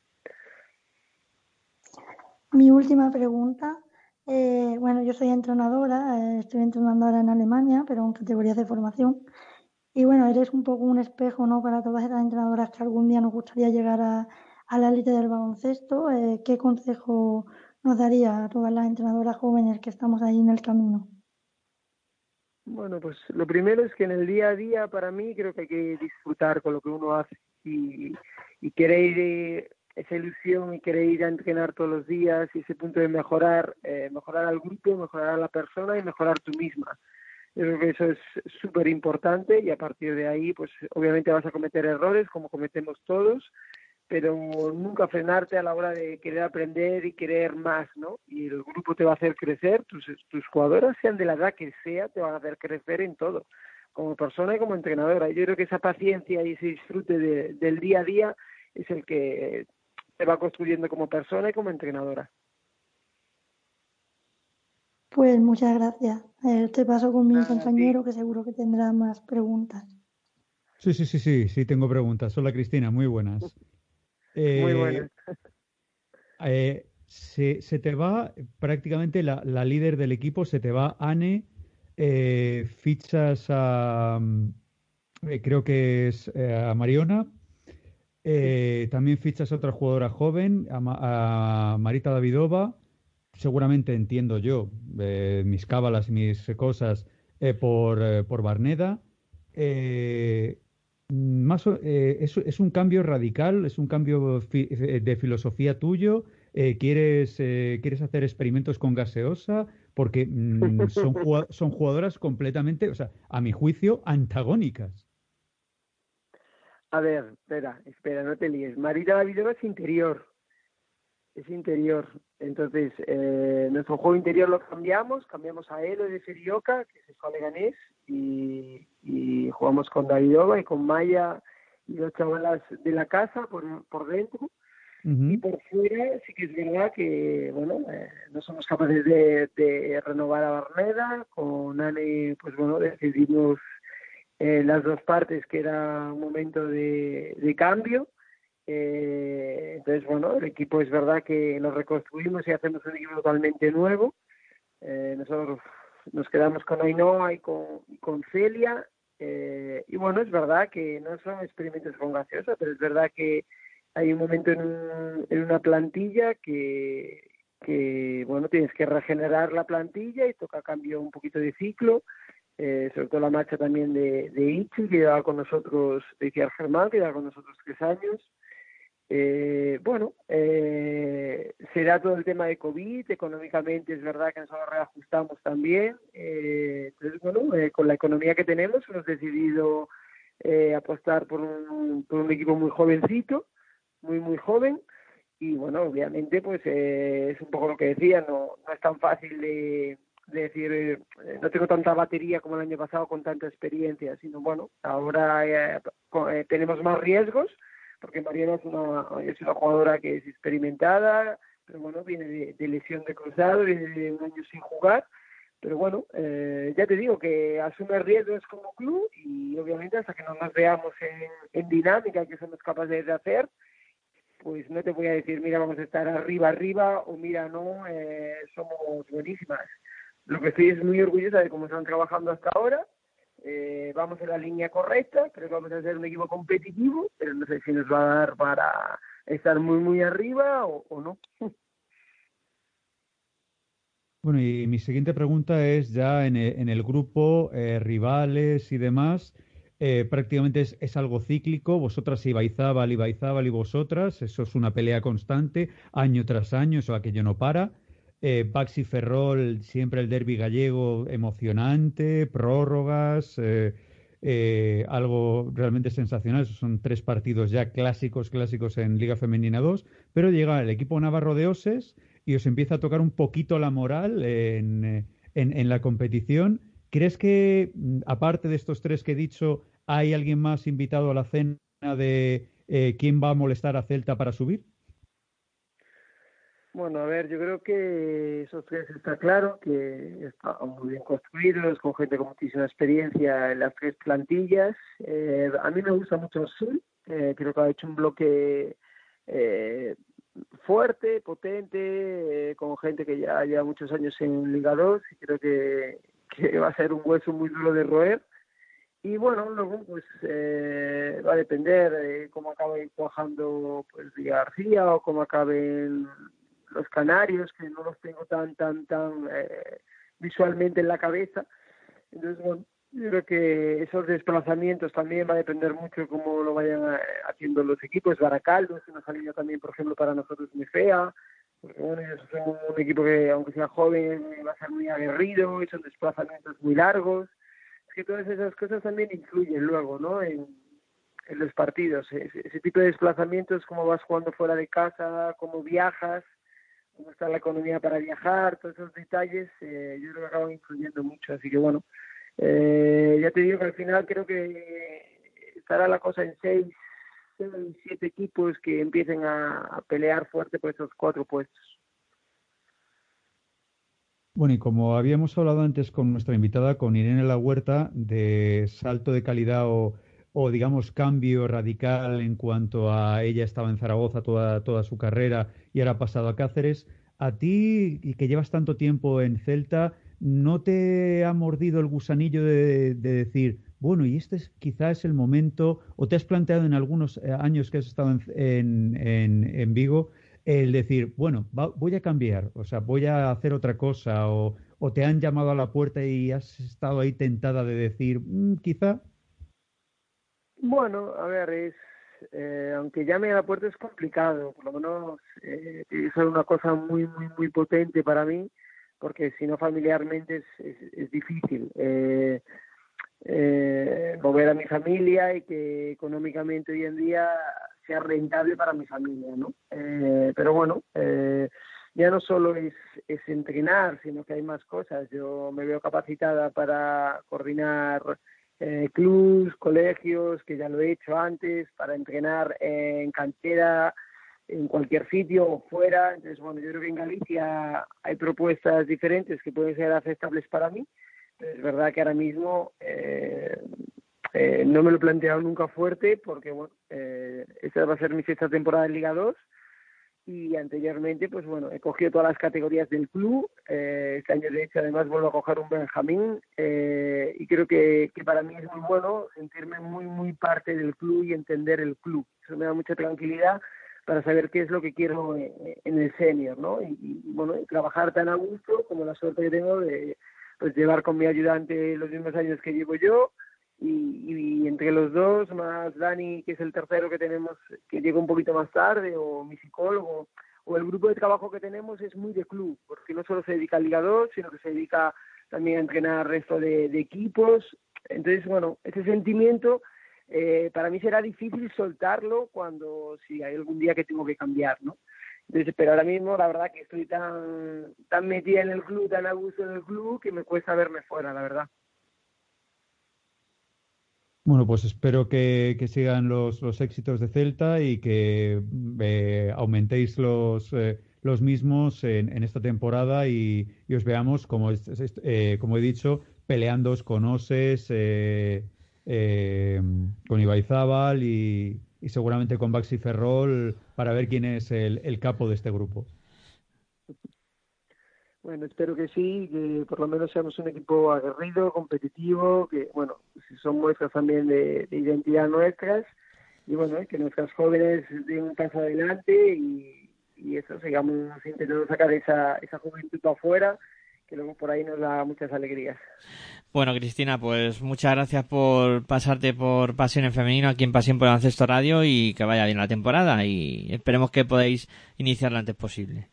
Mi última pregunta. Eh, bueno, yo soy entrenadora, eh, estoy entrenando ahora en Alemania, pero en categorías de formación. Y bueno, eres un poco un espejo, ¿no? Para todas esas entrenadoras que algún día nos gustaría llegar a, la élite del baloncesto. Eh, ¿qué consejo nos daría a todas las entrenadoras jóvenes que estamos ahí en el camino? Bueno, pues lo primero es que en el día a día para mí creo que hay que disfrutar con lo que uno hace y, y querer eh, esa ilusión y querer ir a entrenar todos los días y ese punto de mejorar, eh, mejorar al grupo, mejorar a la persona y mejorar tú misma. Yo creo que eso es súper importante y a partir de ahí, pues obviamente vas a cometer errores como cometemos todos, pero nunca frenarte a la hora de querer aprender y querer más, ¿no? Y el grupo te va a hacer crecer, tus, tus jugadoras, sean de la edad que sea, te van a hacer crecer en todo, como persona y como entrenadora. Yo creo que esa paciencia y ese disfrute de- del día a día es el que te va construyendo como persona y como entrenadora. Pues muchas gracias. Eh, te paso con mi compañero que seguro que tendrá más preguntas. Sí, sí, sí, sí, sí, tengo preguntas. Hola Cristina, muy buenas. Muy Eh, buenas. eh, se, se te va prácticamente la, la líder del equipo, se te va Anne, eh, fichas a, mm, creo que es a Mariona, eh, también fichas a otra jugadora joven, a, Ma- a Marita Davidova, seguramente entiendo yo, eh, mis cábalas y mis cosas, eh, por, por Barneda. Es, un cambio radical, es un cambio de filosofía tuyo. ¿quieres, ¿Quieres hacer experimentos con gaseosa? Porque mm, son, son jugadoras completamente, o sea, a mi juicio, antagónicas. A ver, espera, espera, no te líes. Marita Davidova es interior. Es interior. Entonces, eh, nuestro juego interior lo cambiamos, cambiamos a Elo de Serioca, que es el Leganés, y, y jugamos con Davidova y con Maya y los chavalas de la casa por, por dentro. Y por fuera sí que es verdad que, bueno, eh, no somos capaces de, de renovar a Barneda. Con Ane, pues bueno, decidimos eh, las dos partes que era un momento de, de cambio. Eh, entonces, bueno, el equipo es verdad que lo reconstruimos y hacemos un equipo totalmente nuevo. Eh, nosotros nos quedamos con Ainhoa y con, Celia. eh, y bueno, es verdad que no son experimentos con gaseosa, pero es verdad que hay un momento en, un- en una plantilla que, que, bueno, tienes que regenerar la plantilla y toca cambio un poquito de ciclo eh, sobre todo la marcha también de, de Ichi, que lleva con nosotros, de Iciar Germán, que lleva con nosotros tres años. Eh, bueno, eh, será todo el tema de COVID, económicamente es verdad que nosotros reajustamos también. Eh, entonces, bueno, eh, con la economía que tenemos hemos decidido eh, apostar por un, por un equipo muy jovencito, muy, muy joven. Y bueno, obviamente, pues eh, es un poco lo que decía, no, no es tan fácil de, de decir, eh, no tengo tanta batería como el año pasado con tanta experiencia, sino bueno, ahora eh, eh, tenemos más riesgos, porque Mariana es una, es una jugadora que es experimentada, pero bueno, viene de, lesión de cruzado, viene de un año sin jugar, pero bueno, eh, ya te digo que asume riesgos como club y obviamente hasta que no nos veamos en, en dinámica que somos capaces de hacer, pues no te voy a decir, mira, vamos a estar arriba, arriba, o mira, no, eh, somos buenísimas. Lo que estoy es muy orgullosa de cómo están trabajando hasta ahora. Eh, vamos en la línea correcta, creo que vamos a ser un equipo competitivo, pero no sé si nos va a dar para estar muy, muy arriba o, o no. Bueno, y mi siguiente pregunta es ya en e- en el, grupo, eh, rivales y demás, eh, prácticamente es, es algo cíclico, vosotras Ibaizábal, Ibaizábal y vosotras, eso es una pelea constante, año tras año, eso aquello no para. Eh, Baxi Ferrol, siempre el derby gallego emocionante, prórrogas, eh, eh, algo realmente sensacional. Esos son tres partidos ya clásicos, clásicos en Liga Femenina 2, pero llega el equipo navarro de Oses y os empieza a tocar un poquito la moral en, eh, en- en la competición. ¿Crees que, mm, aparte de estos tres que he dicho, hay alguien más invitado a la cena de quién va a molestar a Celta para subir? Bueno, a ver, yo creo que esos tres está claro, que están muy bien construidos, con gente con muchísima experiencia en las tres plantillas. Eh, a mí me gusta mucho Azul, eh, creo que ha hecho un bloque eh, fuerte, potente, eh, con gente que ya lleva muchos años en Liga 2 y creo que, que va a ser un hueso muy duro de roer. Y bueno, luego pues eh, va a depender de cómo acabe cuajando pues García o cómo acaben los canarios, que no los tengo tan, tan, tan eh, visualmente en la cabeza. Entonces, bueno, yo creo que esos desplazamientos también va a depender mucho cómo lo vayan eh, haciendo los equipos. Baracaldo es una salida también, por ejemplo, para nosotros muy fea. Porque bueno, ellos son un equipo que, aunque sea joven, va a ser muy aguerrido, y son desplazamientos muy largos. Es que todas esas cosas también influyen luego, ¿no? En, en los partidos. Ese, ese tipo de desplazamientos, cómo vas jugando fuera de casa, cómo viajas, cómo está la economía para viajar, todos esos detalles, eh, yo creo que acaban influyendo mucho. Así que bueno, eh, ya te digo que al final creo que estará la cosa en seis, siete equipos que empiecen a, a pelear fuerte por esos cuatro puestos. Bueno, y como habíamos hablado antes con nuestra invitada, con Irene La Huerta, de salto de calidad o, o, digamos cambio radical en cuanto a ella estaba en Zaragoza toda, toda su carrera y ahora ha pasado a Cáceres, a ti y que llevas tanto tiempo en Celta, ¿no te ha mordido el gusanillo de, de decir, bueno, y este es, quizá es el momento, o te has planteado en algunos eh, años que has estado en, en, en, Vigo, el decir, bueno, voy a cambiar, o sea, voy a hacer otra cosa, o, o, te han llamado a la puerta y has estado ahí tentada de decir, mmm, quizá. Bueno, a ver, es, eh, aunque llame a la puerta es complicado, por lo menos eh, es una cosa muy, muy, muy potente para mí, porque si no familiarmente es, es, difícil. Eh, eh, mover a mi familia y que económicamente hoy en día sea rentable para mi familia, ¿no? Eh, pero bueno, eh, ya no solo es, es entrenar, sino que hay más cosas. Yo me veo capacitada para coordinar eh, clubs, colegios, que ya lo he hecho antes, para entrenar en cantera, en cualquier sitio o fuera. Entonces, bueno, yo creo que en Galicia hay propuestas diferentes que pueden ser aceptables para mí. Es verdad que ahora mismo eh, eh, no me lo he planteado nunca fuerte porque, bueno, eh, esta va a ser mi sexta temporada en Liga 2 y anteriormente, pues bueno, he cogido todas las categorías del club. Eh, este año, de hecho, además vuelvo a coger un Benjamín eh, y creo que, que para mí es muy bueno sentirme muy, muy parte del club y entender el club. Eso me da mucha tranquilidad para saber qué es lo que quiero en, en el senior, ¿no? Y, y bueno, trabajar tan a gusto como la suerte que tengo de pues llevar con mi ayudante los mismos años que llevo yo y, y, entre los dos, más Dani, que es el tercero que tenemos, que llega un poquito más tarde, o mi psicólogo, o el grupo de trabajo que tenemos es muy de club, porque no solo se dedica al Liga 2, sino que se dedica también a entrenar resto de, de equipos. Entonces, bueno, ese sentimiento eh, para mí será difícil soltarlo cuando, si hay algún día que tengo que cambiar, ¿no? Entonces, pero ahora mismo la verdad que estoy tan, tan metida en el club, tan a gusto en el club, que me cuesta verme fuera, la verdad. Bueno, pues espero que, sigan los, los, éxitos de Celta y que eh, aumentéis los, eh, los mismos en, esta temporada y, y os veamos, como, es, eh, como he dicho, peleándoos con Oses, eh, eh, con Ibaizábal y, y, seguramente con Baxi Ferrol para ver quién es el, el capo de este grupo. Bueno, espero que sí, que por lo menos seamos un equipo aguerrido, competitivo, que, bueno, son muestras también de, de identidad nuestras, y bueno, que nuestras jóvenes den un paso adelante y, y eso, sigamos intentando sacar esa, esa juventud afuera, que luego por ahí nos da muchas alegrías. Bueno, Cristina, pues muchas gracias por pasarte por Pasión en Femenino aquí en Pasión por Ancesto Radio y que vaya bien la temporada y esperemos que podáis iniciar lo antes posible.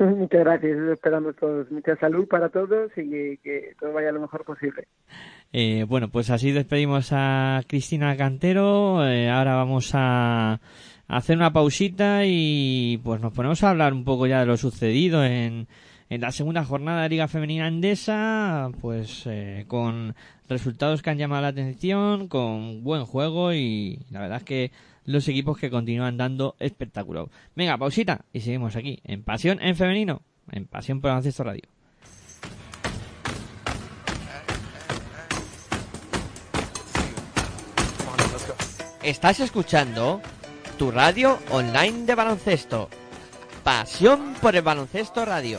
Muchas gracias, esperamos todos. Mucha salud para todos y que, todo vaya lo mejor posible. Eh, bueno, pues así despedimos a Cristina Cantero. Eh, ahora vamos a, a, hacer una pausita y pues nos ponemos a hablar un poco ya de lo sucedido en, en la segunda jornada de Liga Femenina Endesa, pues eh, con resultados que han llamado la atención, con buen juego y la verdad es que los equipos que continúan dando espectáculo. Venga, pausita y seguimos aquí en Pasión en Femenino, en Pasión por Baloncesto Radio. Estás escuchando tu radio online de baloncesto. Pasión por el baloncesto radio.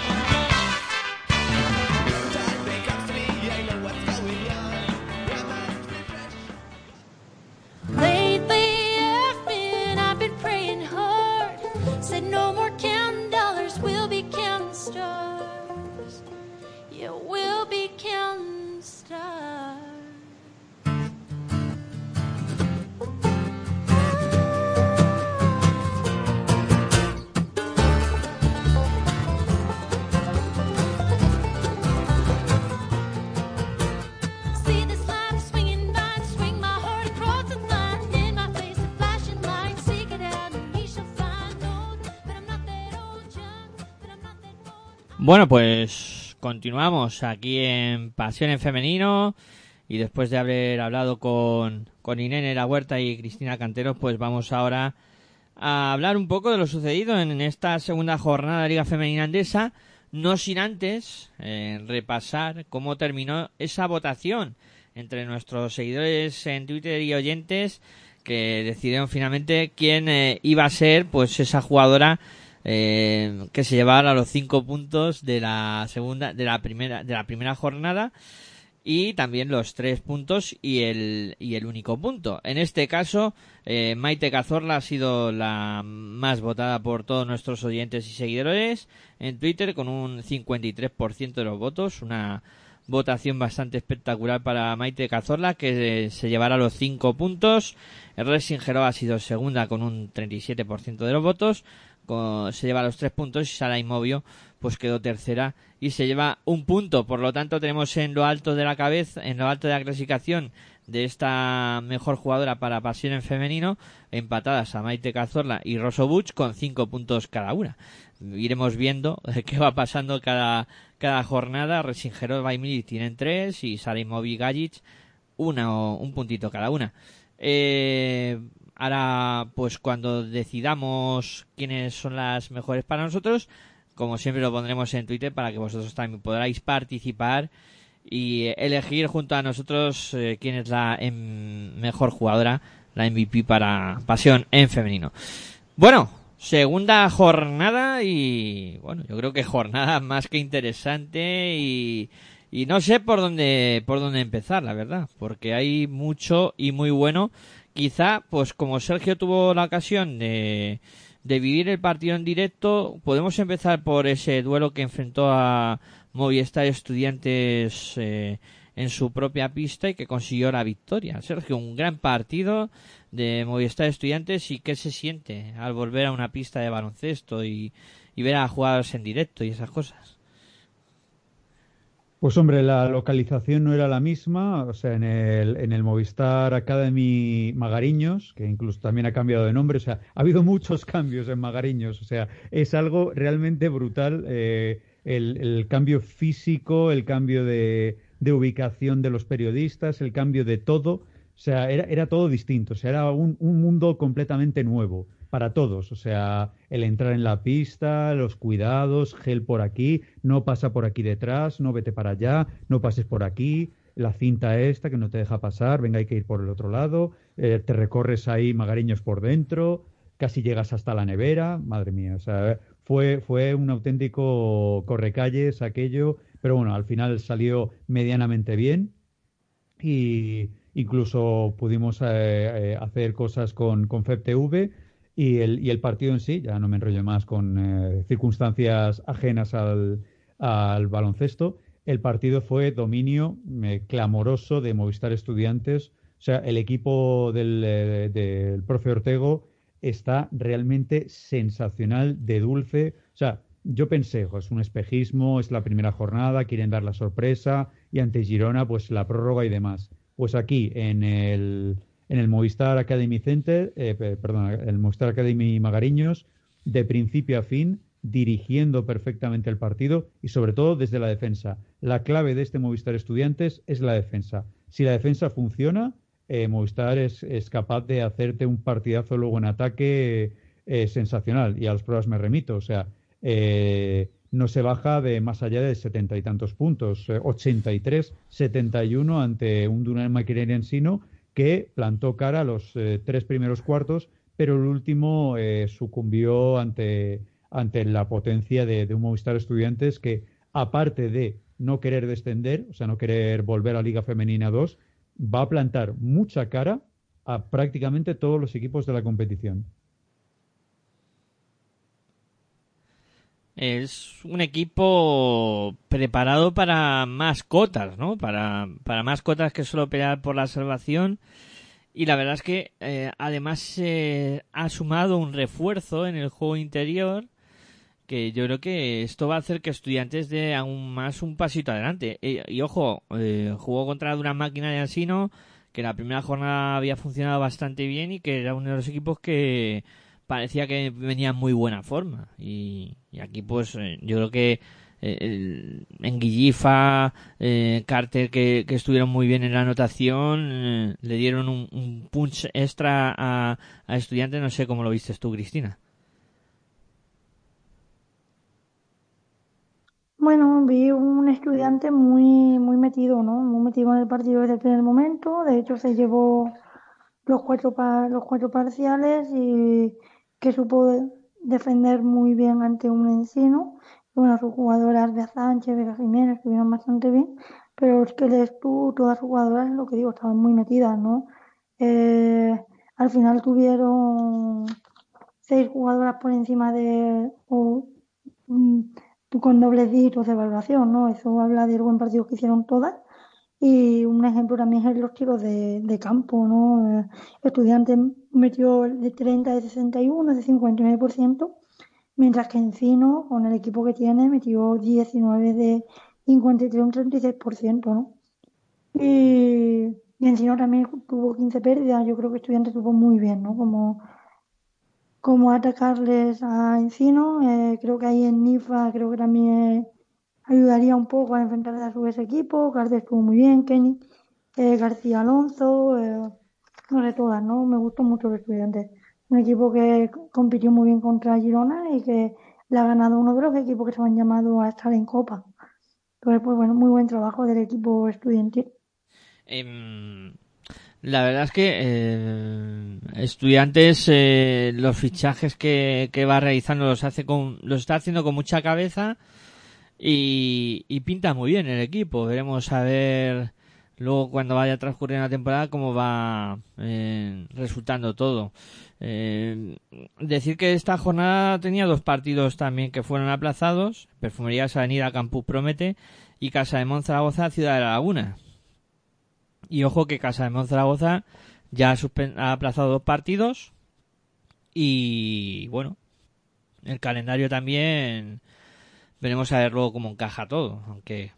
Bueno, pues continuamos aquí en Pasión en Femenino y después de haber hablado con, con Irene La Huerta y Cristina Canteros, pues vamos ahora a hablar un poco de lo sucedido en esta segunda jornada de Liga Femenina Andesa, no sin antes eh, repasar cómo terminó esa votación entre nuestros seguidores en Twitter y oyentes que decidieron finalmente quién eh, iba a ser pues esa jugadora eh, que se llevara los cinco puntos de la segunda de la primera de la primera jornada y también los tres puntos y el y el único punto. En este caso eh, Maite Cazorla ha sido la más votada por todos nuestros oyentes y seguidores en Twitter con un 53% de los votos una votación bastante espectacular para Maite Cazorla que eh, se llevará los cinco puntos. Resingero ha sido segunda con un 37% de los votos se lleva los tres puntos y Sara Imovio pues quedó tercera y se lleva un punto. Por lo tanto, tenemos en lo alto de la cabeza, en lo alto de la clasificación de esta mejor jugadora para pasión en femenino, empatadas a Maite Cazorla y Rosso con cinco puntos cada una. Iremos viendo qué va pasando cada, cada jornada. Resingero y Mili tienen tres y Sara Imovio y Gajic una o un puntito cada una. Eh, ahora, pues cuando decidamos quiénes son las mejores para nosotros, como siempre lo pondremos en Twitter para que vosotros también podáis participar y elegir junto a nosotros eh, quién es la em, mejor jugadora, la MVP para Pasión en femenino. Bueno, segunda jornada y bueno, yo creo que jornada más que interesante y, y no sé por dónde por dónde empezar, la verdad, porque hay mucho y muy bueno. Quizá, pues como Sergio tuvo la ocasión de, vivir el partido en directo, podemos empezar por ese duelo que enfrentó a Movistar Estudiantes eh, en su propia pista y que consiguió la victoria. Sergio, un gran partido de Movistar Estudiantes y qué se siente al volver a una pista de baloncesto y, y ver a jugadores en directo y esas cosas. Pues hombre, la localización no era la misma, o sea, en el, en el Movistar Academy Magariños, que incluso también ha cambiado de nombre, o sea, ha habido muchos cambios en Magariños, o sea, es algo realmente brutal eh, el, el cambio físico, el cambio de, de ubicación de los periodistas, el cambio de todo, o sea, era, era todo distinto, o sea, era un, un mundo completamente nuevo para todos, o sea, el entrar en la pista, los cuidados, gel por aquí, no pasa por aquí detrás, no vete para allá, no pases por aquí, la cinta esta que no te deja pasar, venga, hay que ir por el otro lado, eh, te recorres ahí magariños por dentro, casi llegas hasta la nevera, madre mía, o sea, fue, fue un auténtico correcalles aquello, pero bueno, al final salió medianamente bien y incluso pudimos eh, eh, hacer cosas con, con FEPTV y el, y el partido en sí, ya no me enrollo más con eh, circunstancias ajenas al, al baloncesto, el partido fue dominio eh, clamoroso de Movistar Estudiantes. O sea, el equipo del, eh, del profe Ortego está realmente sensacional, de dulce. O sea, yo pensé, "Jo, es un espejismo, es la primera jornada, quieren dar la sorpresa, y ante Girona, pues la prórroga y demás. Pues aquí, en el, en el Movistar Academy Center, eh, pe- perdón, el Movistar Academy Magariños, de principio a fin, dirigiendo perfectamente el partido y sobre todo desde la defensa. La clave de este Movistar Estudiantes es la defensa. Si la defensa funciona, eh, Movistar es, es capaz de hacerte un partidazo luego en ataque eh, sensacional. Y a las pruebas me remito. O sea, eh, no se baja de más allá de setenta y tantos puntos. Eh, 83, 71 ante un Dunam Ensino que plantó cara a los eh, tres primeros cuartos, pero el último eh, sucumbió ante, ante la potencia de, de un Movistar Estudiantes que, aparte de no querer descender, o sea, no querer volver a Liga Femenina 2, va a plantar mucha cara a prácticamente todos los equipos de la competición. Es un equipo preparado para más cotas, ¿no? Para, para más cotas que solo pelear por la salvación. Y la verdad es que eh, además se ha sumado un refuerzo en el juego interior que yo creo que esto va a hacer que estudiantes dé aún más un pasito adelante. Eh, y ojo, eh, jugó contra una máquina de Ansino que la primera jornada había funcionado bastante bien y que era uno de los equipos que parecía que venía en muy buena forma. Y, aquí pues eh, yo creo que eh, en Guillifa, eh, Carter que, estuvieron muy bien en la anotación, eh, le dieron un, un punch extra a, a estudiantes, no sé cómo lo viste tú, Cristina. Bueno, vi un estudiante muy, muy metido, ¿no? Muy metido en el partido desde el primer momento. De hecho, se llevó los cuatro, los cuatro parciales y que supo de- defender muy bien ante un encino. Bueno, sus jugadoras de Sánchez, Vega Jiménez estuvieron bastante bien, pero es que les tú, todas sus jugadoras, lo que digo, estaban muy metidas, ¿no? Eh, al final tuvieron seis jugadoras por encima de, o, mm, con dobles dígitos de evaluación, ¿no? Eso habla del buen partido que hicieron todas. Y un ejemplo también es los tiros de, de campo, ¿no? Eh, Estudiantes metió de 30 de 61, de 59%, mientras que Encino, con el equipo que tiene, metió 19 de 53, un 36%, ¿no? Y, y Encino también tuvo 15 pérdidas. Yo creo que Estudiantes tuvo muy bien, ¿no? Como, como atacarles a Encino. Eh, creo que ahí en Nifa creo que también ayudaría un poco a enfrentarse a su ese equipo. Carter estuvo muy bien, Kenny, eh, García Alonso, eh, no sé todas, ¿no? Me gustó mucho los estudiantes. Un equipo que compitió muy bien contra Girona y que le ha ganado uno de los equipos que se han llamado a estar en Copa. Entonces, pues bueno, muy buen trabajo del equipo estudiantil. Em, la verdad es que eh, estudiantes eh, los fichajes que, que va realizando los hace con los está haciendo con mucha cabeza y, y pinta muy bien el equipo. Veremos a ver luego cuando vaya transcurriendo la temporada cómo va eh, resultando todo. Eh, decir que esta jornada tenía dos partidos también que fueron aplazados. Perfumerías Avenida Campus Promete y Casa de Monzaragoza Ciudad de la Laguna. Y ojo que Casa de Monzaragoza ya ha, aplazado dos partidos. Y bueno, el calendario también veremos a ver luego cómo encaja todo. Aunque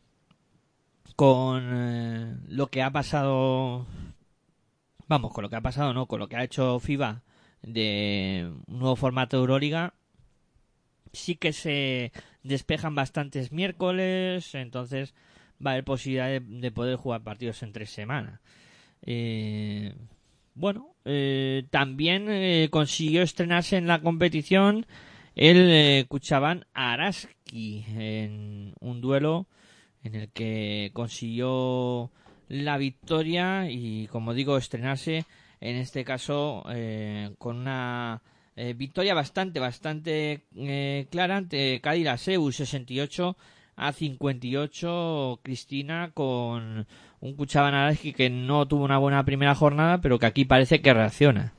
con eh, lo que ha pasado, vamos, con lo que ha pasado, no, con lo que ha hecho FIBA de un nuevo formato de Euroliga, sí que se despejan bastantes miércoles, entonces va a haber posibilidad de, de poder jugar partidos en tres semanas. Eh, bueno, eh, también eh, consiguió estrenarse en la competición el eh, Cuchabán Araski en un duelo en el que consiguió la victoria y como digo estrenarse en este caso eh, con una eh, victoria bastante bastante eh, clara ante Cádiz Seu 68 a 58 Cristina con un Cuchaban Araski que no tuvo una buena primera jornada pero que aquí parece que reacciona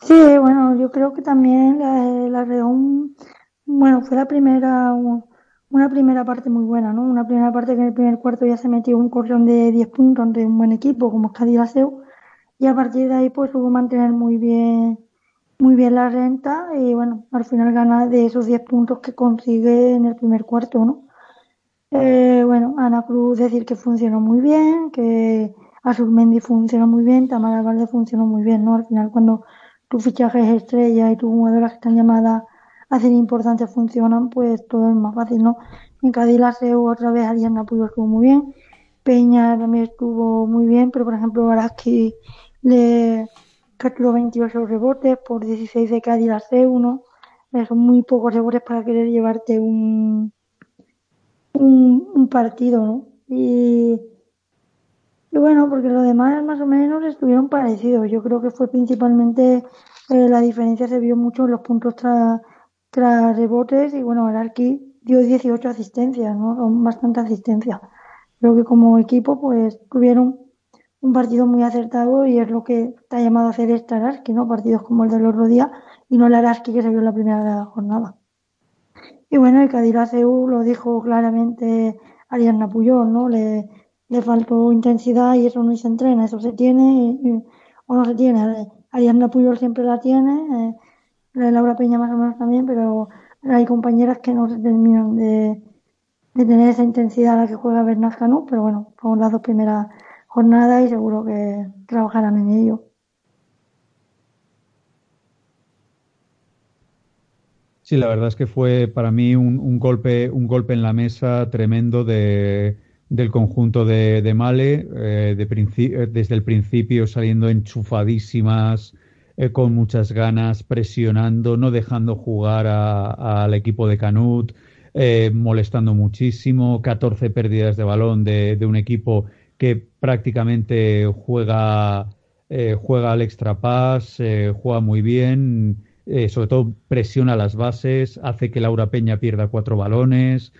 Sí, bueno, yo creo que también la, la bueno, fue la primera, una primera parte muy buena, ¿no? Una primera parte que en el primer cuarto ya se metió un corrón de 10 puntos ante un buen equipo como es y a partir de ahí pues hubo mantener muy bien, muy bien la renta y bueno, al final gana de esos 10 puntos que consigue en el primer cuarto, ¿no? Eh, bueno, Ana Cruz decir que funcionó muy bien, que Azurmendi funcionó muy bien, Tamara Valde funcionó muy bien, ¿no? Al final cuando tu fichaje es estrella y tus jugadoras que están llamadas a ser importantes funcionan, pues todo es más fácil, ¿no? En Cádiz la otra vez Ariana Puyo estuvo muy bien, Peña también estuvo muy bien, pero por ejemplo Araski le capturó 28 rebotes por 16 de Cádiz la CEU, ¿no? Eh, Son muy pocos rebotes para querer llevarte un, un, un partido, ¿no? Y, y bueno, porque los demás más o menos estuvieron parecidos. Yo creo que fue principalmente eh, la diferencia se vio mucho en los puntos tras rebotes y bueno, Ararqui dio 18 asistencias, ¿no? Son bastante asistencias. Creo que como equipo pues tuvieron un partido muy acertado y es lo que está llamado a hacer este Araski, ¿no? Partidos como el del otro día y no el Araski que se vio en la primera jornada. Y bueno, el Cádiz ACU lo dijo claramente Ariadna Puyol, ¿no? Le, le faltó intensidad y eso no se entrena, eso se tiene y- o no se tiene. Ariadna Puyol siempre la tiene, eh, Laura Peña más o menos también, pero hay compañeras que no se terminan de, tener esa intensidad a la que juega Bernat Canú, pero bueno, fueron las dos primeras jornadas y seguro que trabajarán en ello. Sí, la verdad es que fue para mí un golpe, un golpe en la mesa tremendo de, del conjunto de, de Male, eh, de eh, desde el principio saliendo enchufadísimas, eh, con muchas ganas, presionando, no dejando jugar al equipo de Canut, molestando muchísimo, 14 pérdidas de balón de, un equipo que prácticamente juega, juega al extra pass, eh, juega muy bien, sobre todo presiona las bases, hace que Laura Peña pierda cuatro balones,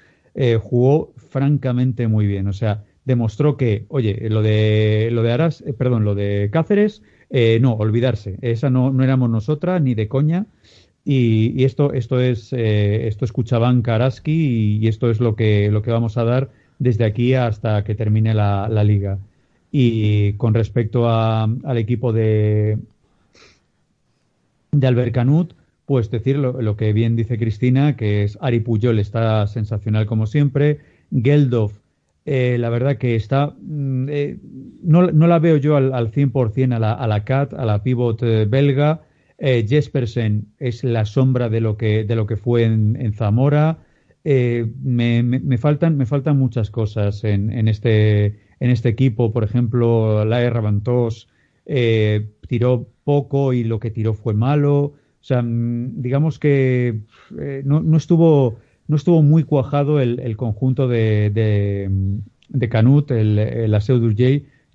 jugó francamente muy bien, o sea, demostró que, oye, lo de lo de Aras, eh, perdón, lo de Cáceres, eh, no, olvidarse, esa no, no éramos nosotras ni de coña. Y, esto, esto es, eh, esto es Cuchabanca Araski y, y esto es lo que, lo que vamos a dar desde aquí hasta que termine la, la liga. Y con respecto a- al equipo de, de Albert Canut, pues decir lo, lo que bien dice Cristina, que es Ari Puyol está sensacional como siempre, Geldov, eh, la verdad que está, mm, eh, no, no la veo yo al, al 100% a la, a la CAT, a la pivot eh, belga, Jespersen es la sombra de lo que, de lo que fue en, en Zamora, me, me- faltan, me faltan muchas cosas en, en este, en este equipo, por ejemplo, Laer Rabantos eh, tiró poco y lo que tiró fue malo. O sea, mm, digamos que no, no estuvo, no estuvo muy cuajado el, el conjunto de, de, de Canut, el, el Aseo.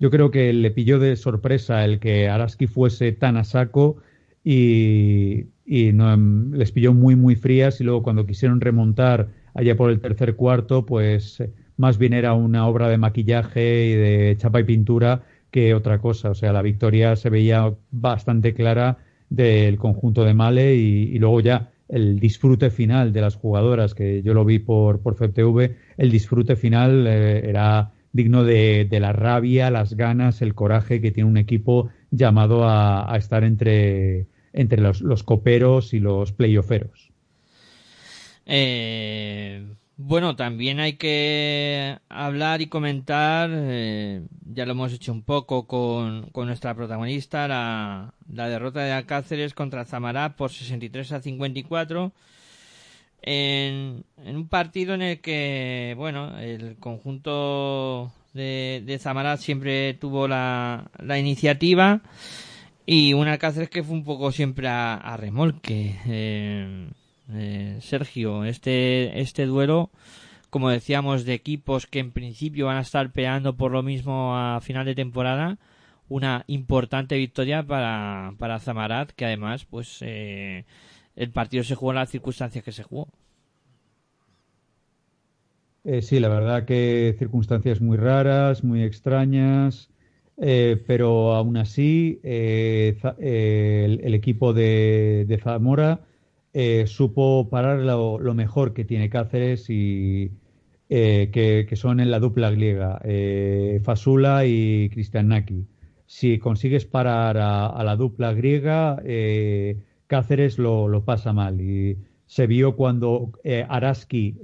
Yo creo que le pilló de sorpresa el que Araski fuese tan a saco y, y no, em, les pilló muy, muy frías y luego cuando quisieron remontar allá por el tercer cuarto, pues eh, más bien era una obra de maquillaje y de chapa y pintura que otra cosa. O sea, la victoria se veía bastante clara del conjunto de Male y, y luego ya el disfrute final de las jugadoras, que yo lo vi por, por FTV, el disfrute final eh, era digno de, de la rabia, las ganas, el coraje que tiene un equipo llamado a, a estar entre, entre los, los coperos y los playofferos. Eh, bueno, también hay que hablar y comentar, eh, ya lo hemos hecho un poco con, con nuestra protagonista, la, la derrota de Alcáceres contra Zamará por 63 a 54 en, en un partido en el que, bueno, el conjunto de, de siempre tuvo la, la iniciativa y un Alcáceres que fue un poco siempre a, a remolque. Eh, eh, Sergio, este, este duelo, como decíamos, de equipos que en principio van a estar peleando por lo mismo a final de temporada, una importante victoria para, para Zamarat, que además, pues, eh, el partido se jugó en las circunstancias que se jugó. Eh, sí, la verdad que circunstancias muy raras, muy extrañas, eh, pero aún así el, el equipo de, de Zamora eh, supo parar lo, mejor que tiene Cáceres y eh, que, son en la dupla griega, eh, Fasula y Cristian Naki. Si consigues parar a, a la dupla griega, Cáceres lo, lo pasa mal y se vio cuando Araski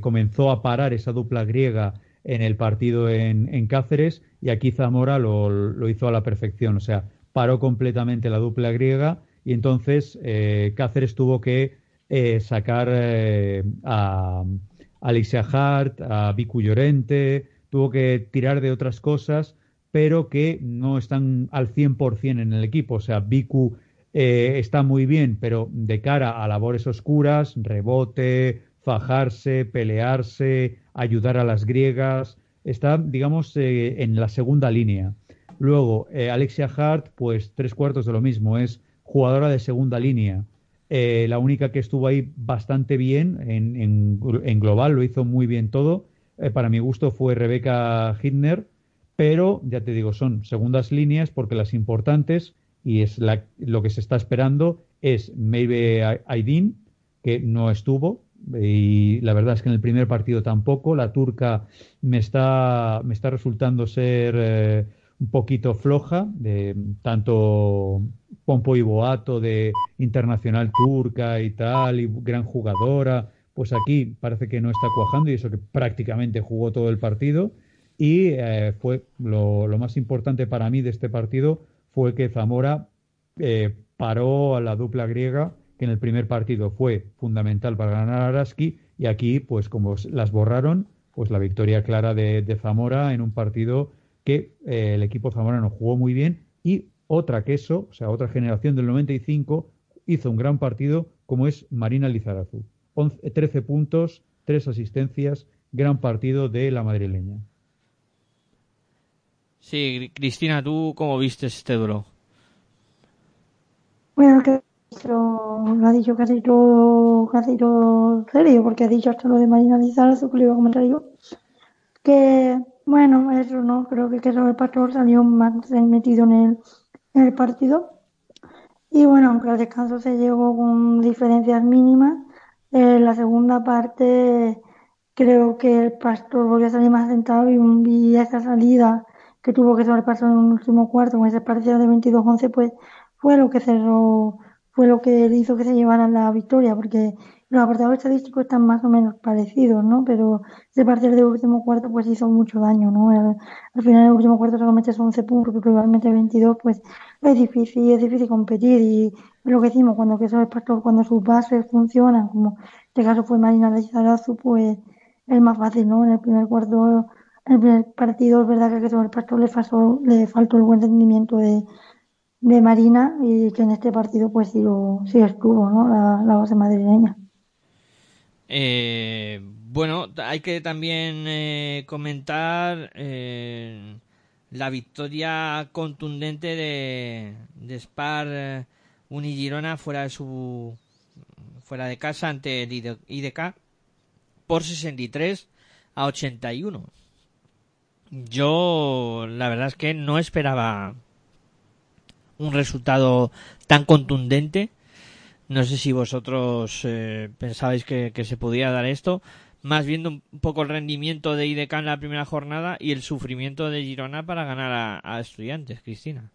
comenzó a parar esa dupla griega en el partido en, en Cáceres y aquí Zamora lo, lo, hizo a la perfección, o sea, paró completamente la dupla griega y entonces eh, Cáceres tuvo que eh, sacar eh, a Alexia Hart, a Vicu Llorente, tuvo que tirar de otras cosas, pero que no están al 100% en el equipo, o sea, Vicu está muy bien, pero de cara a labores oscuras, rebote, fajarse, pelearse, ayudar a las griegas, está, digamos, en la segunda línea. Luego, Alexia Hart, pues tres cuartos de lo mismo, es jugadora de segunda línea. Eh, la única que estuvo ahí bastante bien en, global, lo hizo muy bien todo. Eh, para mi gusto fue Rebeca Hitner, pero ya te digo, son segundas líneas porque las importantes y es la, lo que se está esperando es Maybe Aydin, que no estuvo, y la verdad es que en el primer partido tampoco. La turca me está, me está resultando ser eh, un poquito floja, tanto Pompo y Boato de internacional turca y tal, y gran jugadora. Pues aquí parece que no está cuajando y eso que prácticamente jugó todo el partido. Y eh, fue lo, más importante para mí de este partido fue que Zamora eh, paró a la dupla griega que en el primer partido fue fundamental para ganar a Araski y aquí, pues como las borraron, pues la victoria clara de, de Zamora en un partido que eh, el equipo zamorano jugó muy bien y otra queso, o sea, otra generación del 95 hizo un gran partido como es Marina Lizarazu. 11, 13 puntos, 3 asistencias, gran partido de la madrileña. Sí, Cristina, ¿tú cómo viste este duelo? Bueno, que lo, lo ha dicho casi todo, casi todo serio, porque ha dicho hasta lo de Marina Lizarazu, que lo iba a comentar yo. Que, bueno, eso no, creo que, que sobre el pastor salió más metido en el, el partido. Y bueno, aunque al descanso se llegó con diferencias mínimas, en la segunda parte creo que el pastor volvió a salir más centrado y, esa salida que tuvo que sobrepasar en el último cuarto con ese parcial de 22-11, pues fue lo que cerró, fue lo que hizo que se llevara la victoria, porque los apartados estadísticos están más o menos parecidos, ¿no? Pero ese parcial del último cuarto pues hizo mucho daño, ¿no? Al, al final del último cuarto solamente son 11 puntos, pero igualmente 22, pues es difícil, es difícil competir y lo que decimos, cuando que el pastor, cuando sus bases funcionan, como este caso fue Marina Lecharazu, pues es más fácil, ¿no? En el primer cuarto, en el primer partido es verdad que sobre el pastor le, faltó, le faltó el buen rendimiento de, Marina y que en este partido pues sí, lo, sí estuvo, ¿no? La base madrileña. Eh, bueno, hay que también eh, comentar eh, la victoria contundente de, Spar Unigirona fuera de su fuera de casa ante el IDK por 63 a 81. Yo la verdad es que no esperaba un resultado tan contundente no sé si vosotros eh, pensabais que, se podía dar esto, más viendo un poco el rendimiento de IDK en la primera jornada y el sufrimiento de Girona para ganar a, estudiantes, Cristina.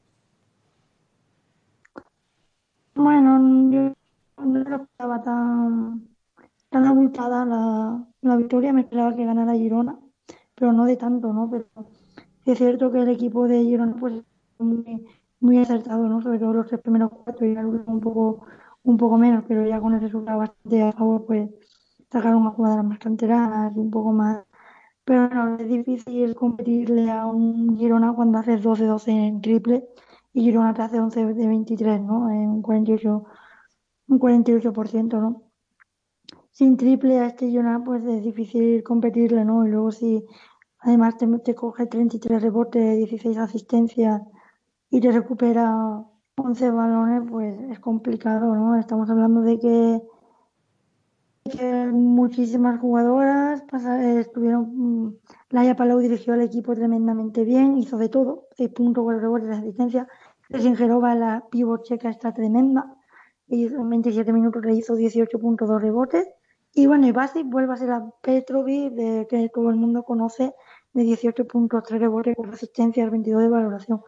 Bueno, yo no lo esperaba tan, tan abultada la, la victoria, me esperaba que ganara Girona, pero no de tanto, ¿no? Pero es cierto que el equipo de Girona pues muy, muy acertado, ¿no? Sobre todo los tres primeros cuatro y el un poco un poco menos, pero ya con el resultado bastante a favor, pues sacaron a jugadoras más canteranas un poco más. Pero no, es difícil competirle a un Girona cuando haces 12-12 en triple y Girona te hace 11 de 23, ¿no? En un 48%, un 48%, ¿no? Sin triple a este Girona, pues es difícil competirle, ¿no? Y luego si además te, te coge 33 rebotes, 16 asistencias y te recupera 11 balones, pues es complicado, ¿no? Estamos hablando de que, muchísimas jugadoras pasa, estuvieron. Laia Palau dirigió al equipo tremendamente bien, hizo de todo, 6 puntos, 4 rebotes de asistencia. Resingerova, la pivot checa, está tremenda. En 27 minutos le hizo 18 puntos, 2 rebotes. Y bueno, y Basic vuelve a ser a Petrovic, de, que todo el mundo conoce, de 18 puntos, 3 rebotes, 4 asistencias, 22 de valoración.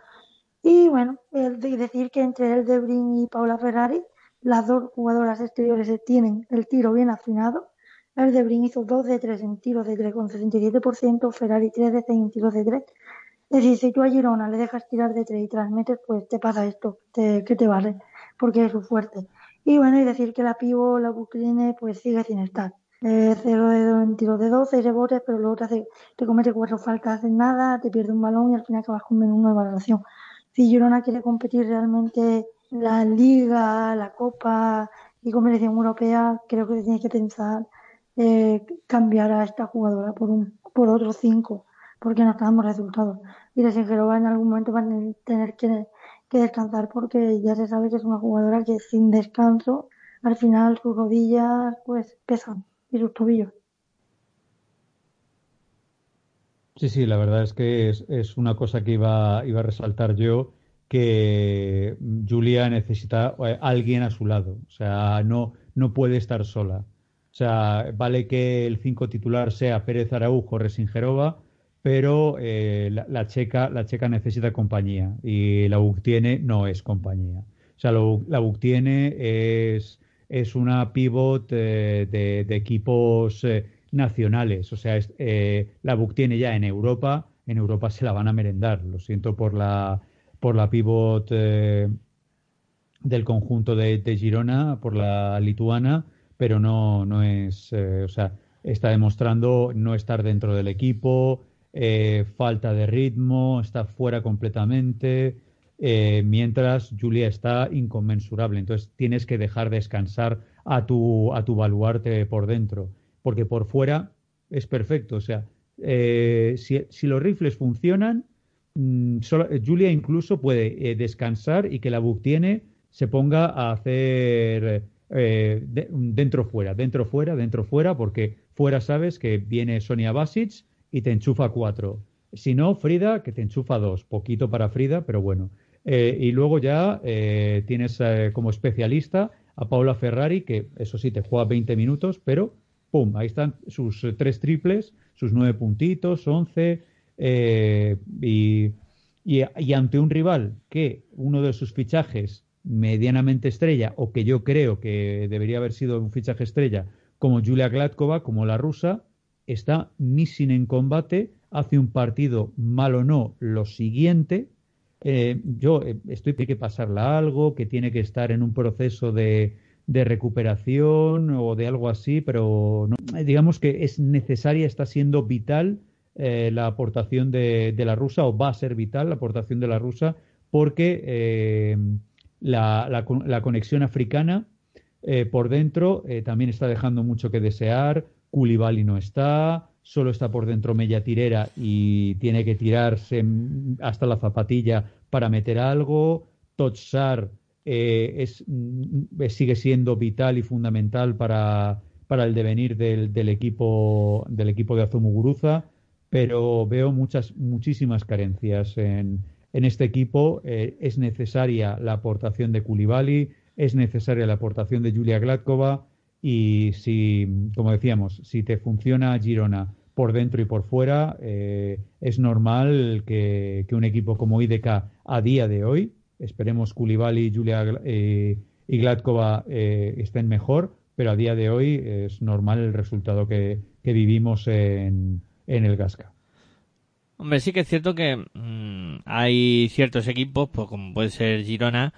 Y bueno, el de decir que entre el Debrin y Paula Ferrari las dos jugadoras exteriores tienen el tiro bien afinado. El de Brin hizo 2 de 3 en tiros de 3 con 67%, Ferrari 3 de 6 en tiros de 3. Es decir, si tú a Girona le dejas tirar de 3 y transmetes, pues te pasa esto, te, que te vale, porque es su fuerte. Y bueno, y decir que la pivo, la Bucline, pues sigue sin estar. Eh, 0 de 2 en tiros de 12 rebotes, pero luego te, hace, te comete cuatro faltas en nada, te pierde un balón y al final acabas con menos 1 de valoración. Si Girona quiere competir realmente la Liga, la Copa y competición europea, creo que tienes que pensar eh, cambiar a esta jugadora por un por otros cinco, porque no está dando resultados. Y de Singerova en algún momento van a tener que, que descansar porque ya se sabe que es una jugadora que sin descanso, al final sus rodillas pues pesan y sus tobillos. Sí, sí, la verdad es que es, una cosa que iba, iba a resaltar yo, que Julia necesita eh, alguien a su lado. O sea, no, no puede estar sola. O sea, vale que el 5 titular sea Pérez Araujo, Resingerova, pero eh, la, checa, la checa necesita compañía y la UC tiene no es compañía. O sea, lo- la UC tiene es, es una pivot eh, de, de equipos eh, nacionales. O sea, eh, la BUC tiene ya en Europa, en Europa se la van a merendar. Lo siento por la, por la pivot eh, del conjunto de, de Girona, por la lituana, pero no, no es, eh, o sea, está demostrando no estar dentro del equipo, falta de ritmo, está fuera completamente, mientras Julia está inconmensurable. Entonces tienes que dejar descansar a tu, a tu baluarte por dentro, porque por fuera es perfecto. O sea, eh, si, si los rifles funcionan, mm, solo- Julia incluso puede eh, descansar y que la BUC tiene se ponga a hacer eh, de- dentro fuera, dentro fuera, dentro fuera, porque fuera sabes que viene Sonia Basic y te enchufa cuatro. Si no, Frida, que te enchufa dos. Poquito para Frida, pero bueno. Eh, y luego ya eh, tienes eh, como especialista a Paula Ferrari, que eso sí, te juega 20 minutos, pero ¡pum! Ahí están sus eh, tres triples, sus nueve puntitos, 11, eh, y, y, ante un rival que uno de sus fichajes medianamente estrella, o que yo creo que debería haber sido un fichaje estrella, como Julia Gladkova, como la rusa, está missing en combate, hace un partido mal o no, lo siguiente. Eh, yo eh, estoy tiene que pasarla algo, que tiene que estar en un proceso de, de recuperación o de algo así, pero no- digamos que es necesaria, está siendo vital eh, la aportación de, de la rusa, o va a ser vital la aportación de la rusa, porque eh, la, la con- la conexión africana eh, por dentro también está dejando mucho que desear. Koulibaly no está, solo está por dentro Mella Tirera y tiene que tirarse mm, hasta la zapatilla para meter algo. Totsar eh, es, mm, eh, sigue siendo vital y fundamental para, para el devenir del, del equipo del equipo de Azumuguruza, pero veo muchas muchísimas carencias en, en este equipo. Eh, es necesaria la aportación de Koulibaly, es necesaria la aportación de Julia Gladkova y si, como decíamos, si te funciona Girona por dentro y por fuera, eh, es normal que, que un equipo como IDK a día de hoy, esperemos Koulibaly, Julia eh, y Gladkova eh, estén mejor, pero a día de hoy es normal el resultado que, vivimos en, en el Gasca. Hombre, sí que es cierto que mm, hay ciertos equipos, pues como puede ser Girona,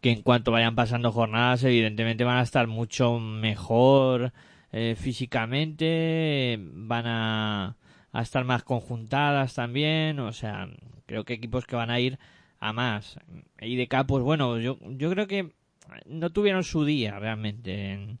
que en cuanto vayan pasando jornadas, evidentemente van a estar mucho mejor eh, físicamente, van a estar más conjuntadas también, o sea, creo que equipos que van a ir a más. IDK, pues bueno, yo, yo creo que no tuvieron su día realmente en,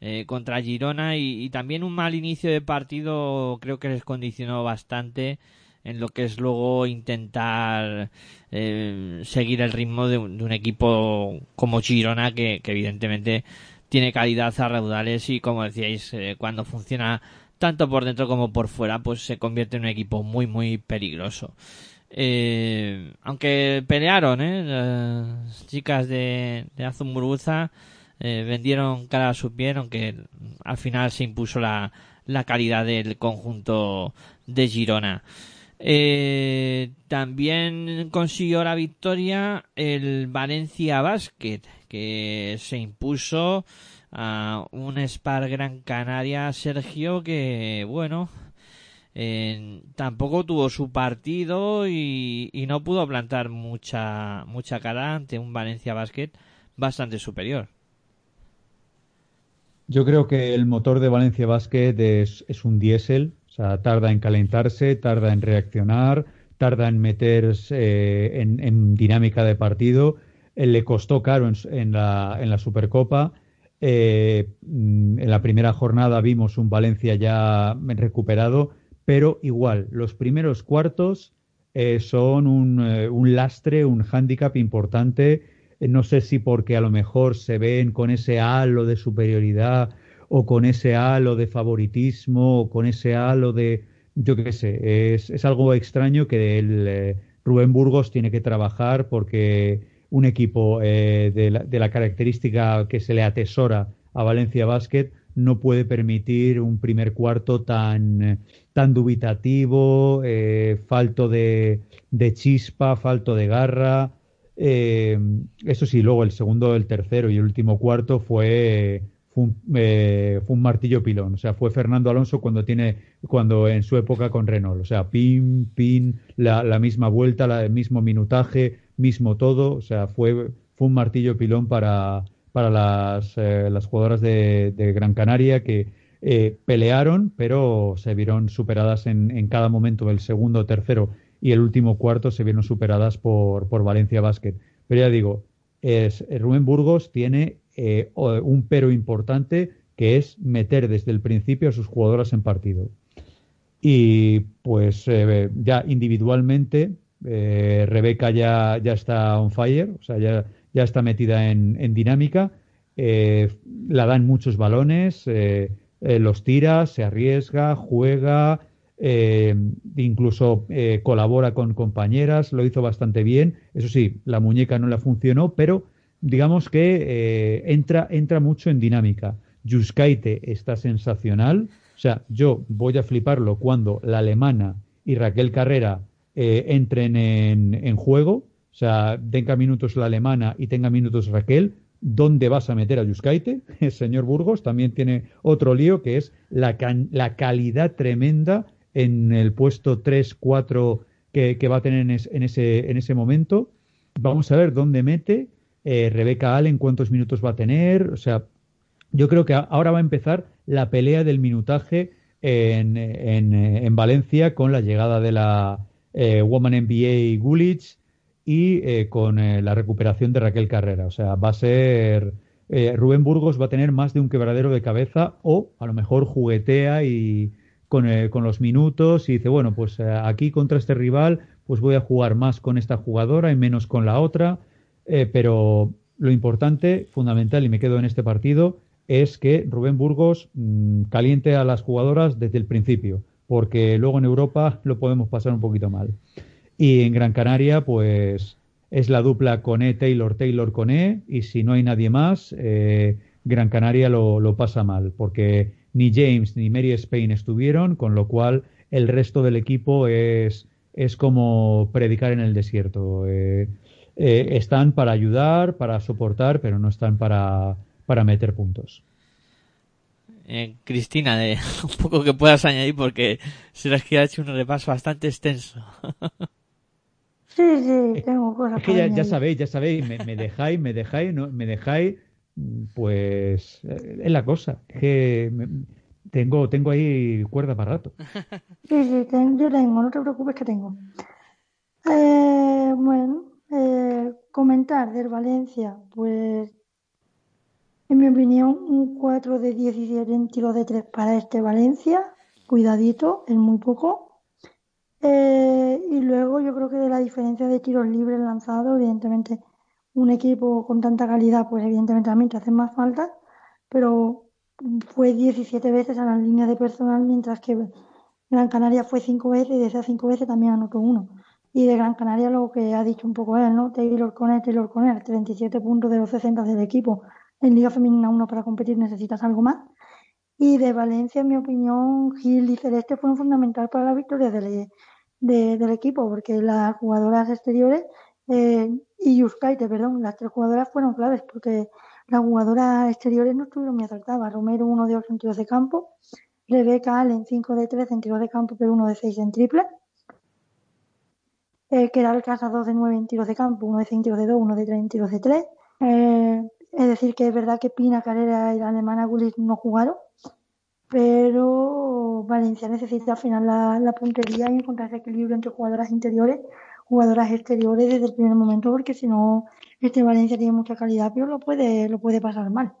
eh, contra Girona y, y también un mal inicio de partido creo que les condicionó bastante en lo que es luego intentar eh, seguir el ritmo de un, de un equipo como Girona que, que evidentemente tiene calidad a raudales y como decíais eh, cuando funciona tanto por dentro como por fuera pues se convierte en un equipo muy muy peligroso eh, aunque pelearon ¿eh? las chicas de, de eh, vendieron cara a su piel aunque al final se impuso la, la calidad del conjunto de Girona Eh, también consiguió la victoria el Valencia Basket, que se impuso a un Spar Gran Canaria Sergio que, bueno, tampoco tuvo su partido y, no pudo plantar mucha, mucha cara ante un Valencia Basket bastante superior. Yo creo que el motor de Valencia Basket es, es un diésel, o sea, tarda en calentarse, tarda en reaccionar, tarda en meterse eh, en, dinámica de partido. Eh, le costó caro en, en la, en la Supercopa. Eh, mm, en la primera jornada vimos un Valencia ya recuperado, pero igual, los primeros cuartos eh, son un, eh, un lastre, un hándicap importante. Eh, no sé si porque a lo mejor se ven con ese halo de superioridad o con ese halo de favoritismo o con ese halo de, yo qué sé, es, algo extraño que Rubén Burgos tiene que trabajar porque un equipo de, la, de la característica que se le atesora a Valencia Basket no puede permitir un primer cuarto tan, tan dubitativo, eh, falto de, de chispa, falto de garra. Eh, eso sí, luego el segundo, el tercero y el último cuarto fue, eh, fue un martillo pilón. O sea, fue Fernando Alonso cuando tiene, cuando en su época con Renault. O sea, pin, pin, la, la misma vuelta, la, el mismo minutaje, mismo todo. O sea, fue, fue un martillo pilón para, para las, eh, jugadoras de, Gran Canaria que eh, pelearon, pero se vieron superadas en, en cada momento del segundo, tercero y el último cuarto se vieron superadas por, por Valencia Basket. Pero ya digo, es, Rubén Burgos tiene eh, un pero importante que es meter desde el principio a sus jugadoras en partido. Y pues eh, ya individualmente, Rebeca ya, ya está on fire, o sea, ya, ya está metida en, en dinámica, la dan muchos balones, los tira, se arriesga, juega, eh, incluso eh, colabora con compañeras, lo hizo bastante bien. Eso sí, la muñeca no la funcionó, pero digamos que eh, entra, entra mucho en dinámica. Yuskaite está sensacional. O sea, yo voy a fliparlo cuando la alemana y Raquel Carrera eh, entren en, en, juego. O sea, tenga minutos la alemana y tenga minutos Raquel. ¿Dónde vas a meter a Yuskaite? El señor Burgos también tiene otro lío que es la, la calidad tremenda en el puesto 3-4 que, que, va a tener en, ese, en ese momento. Vamos a ver dónde mete. Eh, Rebeca Allen, cuántos minutos va a tener. O sea, yo creo que ahora va a empezar la pelea del minutaje en, en, en Valencia con la llegada de la eh, Woman NBA Gulich y eh, con eh, la recuperación de Raquel Carrera. O sea, va a ser. Eh, Rubén Burgos va a tener más de un quebradero de cabeza o a lo mejor juguetea y, con, con, los minutos y dice, bueno, pues aquí contra este rival, pues voy a jugar más con esta jugadora y menos con la otra, pero lo importante, fundamental, y me quedo en este partido, es que Rubén Burgos mmm, caliente a las jugadoras desde el principio, porque luego en Europa lo podemos pasar un poquito mal. Y en Gran Canaria, pues es la dupla Coné Taylor Taylor Coné y si no hay nadie más, eh, Gran Canaria lo, lo pasa mal, porque ni James ni Mary Spain estuvieron, con lo cual el resto del equipo es, es como predicar en el desierto. Eh, eh, están para ayudar, para soportar, pero no están para, para meter puntos. Eh, Cristina, un poco que puedas añadir porque que ha hecho un repaso bastante extenso. sí, sí, tengo cosas. Es que ya, ya, sabéis, ya sabéis, me, me dejáis, me dejáis, no, me dejáis pues es la cosa. Que tengo, tengo ahí cuerda para rato. Sí, sí, ten, yo tengo, no te preocupes que tengo. Eh, bueno, eh, comentar del Valencia, pues en mi opinión, un 4 de 17 en tiro de 3 para este Valencia. Cuidadito, es muy poco. Eh, y luego yo creo que de la diferencia de tiros libres lanzados, evidentemente un equipo con tanta calidad, pues evidentemente también te hacen más falta, pero fue 17 veces a la línea de personal, mientras que Gran Canaria fue 5 veces y de esas 5 veces también anotó uno. Y de Gran Canaria lo que ha dicho un poco él, ¿no? Taylor Conner, Taylor Conner, 37 puntos de los 60 del equipo. En Liga Femenina 1 para competir necesitas algo más. Y de Valencia, en mi opinión, Gil y Celeste fueron fundamental para la victoria del, de- del equipo, porque las jugadoras exteriores eh, y Yuskaite, perdón, las tres jugadoras fueron claves, porque las jugadoras exteriores no estuvieron muy acertadas. Romero 1 de 8 en tiros de campo, Rebeca Allen 5 de 13 en tiros de campo, pero 1 de 6 en triple. Eh, Keral Casas 2 de 9 en tiros de campo, 1 de 6 en tiros de 2, 1 de 3 en tiros de 3. Eh, es decir, que es verdad que Pina, Carrera y la alemana Gullit no jugaron, pero Valencia necesita al final la, la puntería y encontrar ese equilibrio entre jugadoras interiores, jugadoras exteriores desde el primer momento, porque si no, este Valencia tiene mucha calidad, pero lo puede, lo puede pasar mal.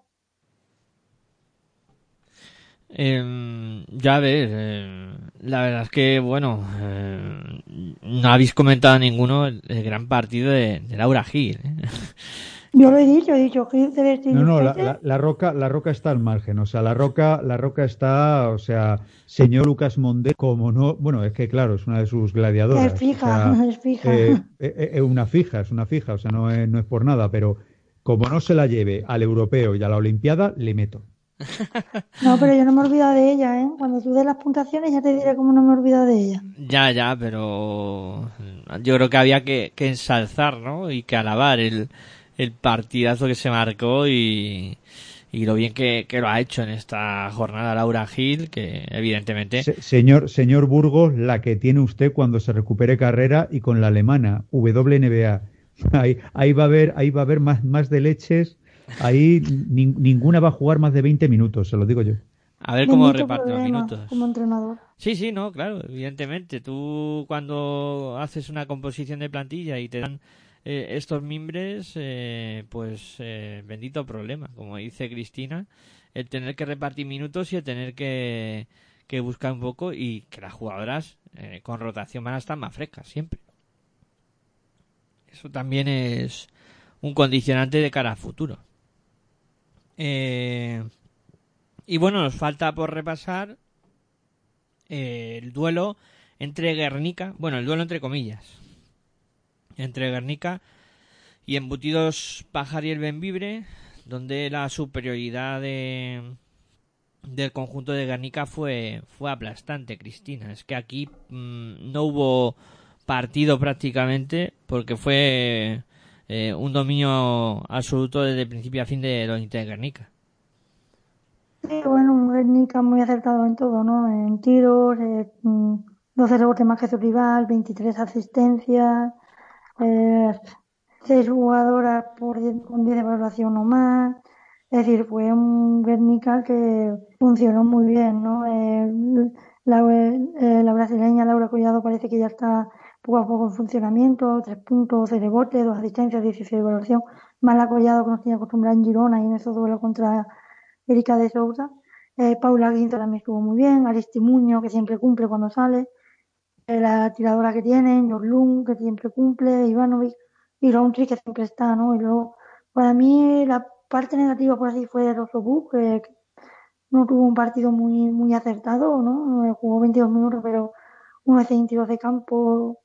Eh, ya a ver, eh, la verdad es que, bueno, eh, no habéis comentado ninguno el, el gran partido de, de Laura Gil. ¿eh? Yo lo he dicho, he dicho Gil No, no, la, Yuskaite. la- la roca, la roca está al margen. O sea, la roca, la roca está, o sea, señor Lucas Mondé, como no, bueno, es que claro, es una de sus gladiadoras. Es fija, o sea, es fija. eh, eh, eh, es una fija, es una fija, o sea, no es, no es por nada, pero como no se la lleve al europeo y a la olimpiada, le meto. No, pero yo no me he olvidado de ella, ¿eh? Cuando tú des las puntuaciones ya te diré cómo no me he olvidado de ella. Ya, ya, pero yo creo que había que, que ensalzar, ¿no? Y que alabar el, el partidazo que se marcó y, y lo bien que, que lo ha hecho en esta jornada Laura Gil, que evidentemente... Se- señor, señor Burgos, la que tiene usted cuando se recupere carrera y con la alemana, WNBA. Ahí, ahí va a haber, ahí va a haber más, más de leches. Ahí nin- ninguna va a jugar más de 20 minutos, se lo digo yo. A ver cómo reparte los minutos. Como entrenador. Sí, sí, no, claro, evidentemente. Tú cuando haces una composición de plantilla y te dan eh, estos mimbres, eh, pues eh, bendito problema, como dice Cristina, el tener que repartir minutos y el tener que, que buscar un poco y que las jugadoras eh, con rotación van a estar más frescas siempre. Eso también es un condicionante de cara al futuro. Eh, y bueno, nos falta por repasar eh, el duelo entre Guernica, bueno, el duelo entre comillas, entre Guernica y Embutidos Pajar y el Benvibre, donde la superioridad de, del conjunto de Guernica fue, fue aplastante, Cristina. Es que aquí mm, no hubo partido prácticamente porque fue eh, un dominio absoluto desde principio a fin de los de Guernica. Sí, bueno, un Guernica muy acertado en todo, ¿no? En tiros, eh, mm, 12 rebotes más que su rival, 23 asistencias, eh, 6 jugadoras por 10 con 10 de valoración o más. Es decir, fue un Guernica que funcionó muy bien, ¿no? Eh, la, eh, la brasileña Laura Collado parece que ya está poco a poco en funcionamiento, 3 puntos, 6 rebotes, 2 asistencias, 16 de valoración. Más la Collado que nos tenía acostumbrada en Girona y en esos duelos contra Erika de Sousa. Eh, Paula Guinto también estuvo muy bien. Aristimuño, que siempre cumple cuando sale. Eh, la tiradora que tienen, Jorlun, que siempre cumple. Ivanovic y Roundtree, que siempre está, ¿no? Y luego, para mí, la parte negativa, por así, fue Rosobu, que que no tuvo un partido muy, muy acertado, ¿no? Eh, Jugó 22 minutos, pero uno de 6 tiros de campo,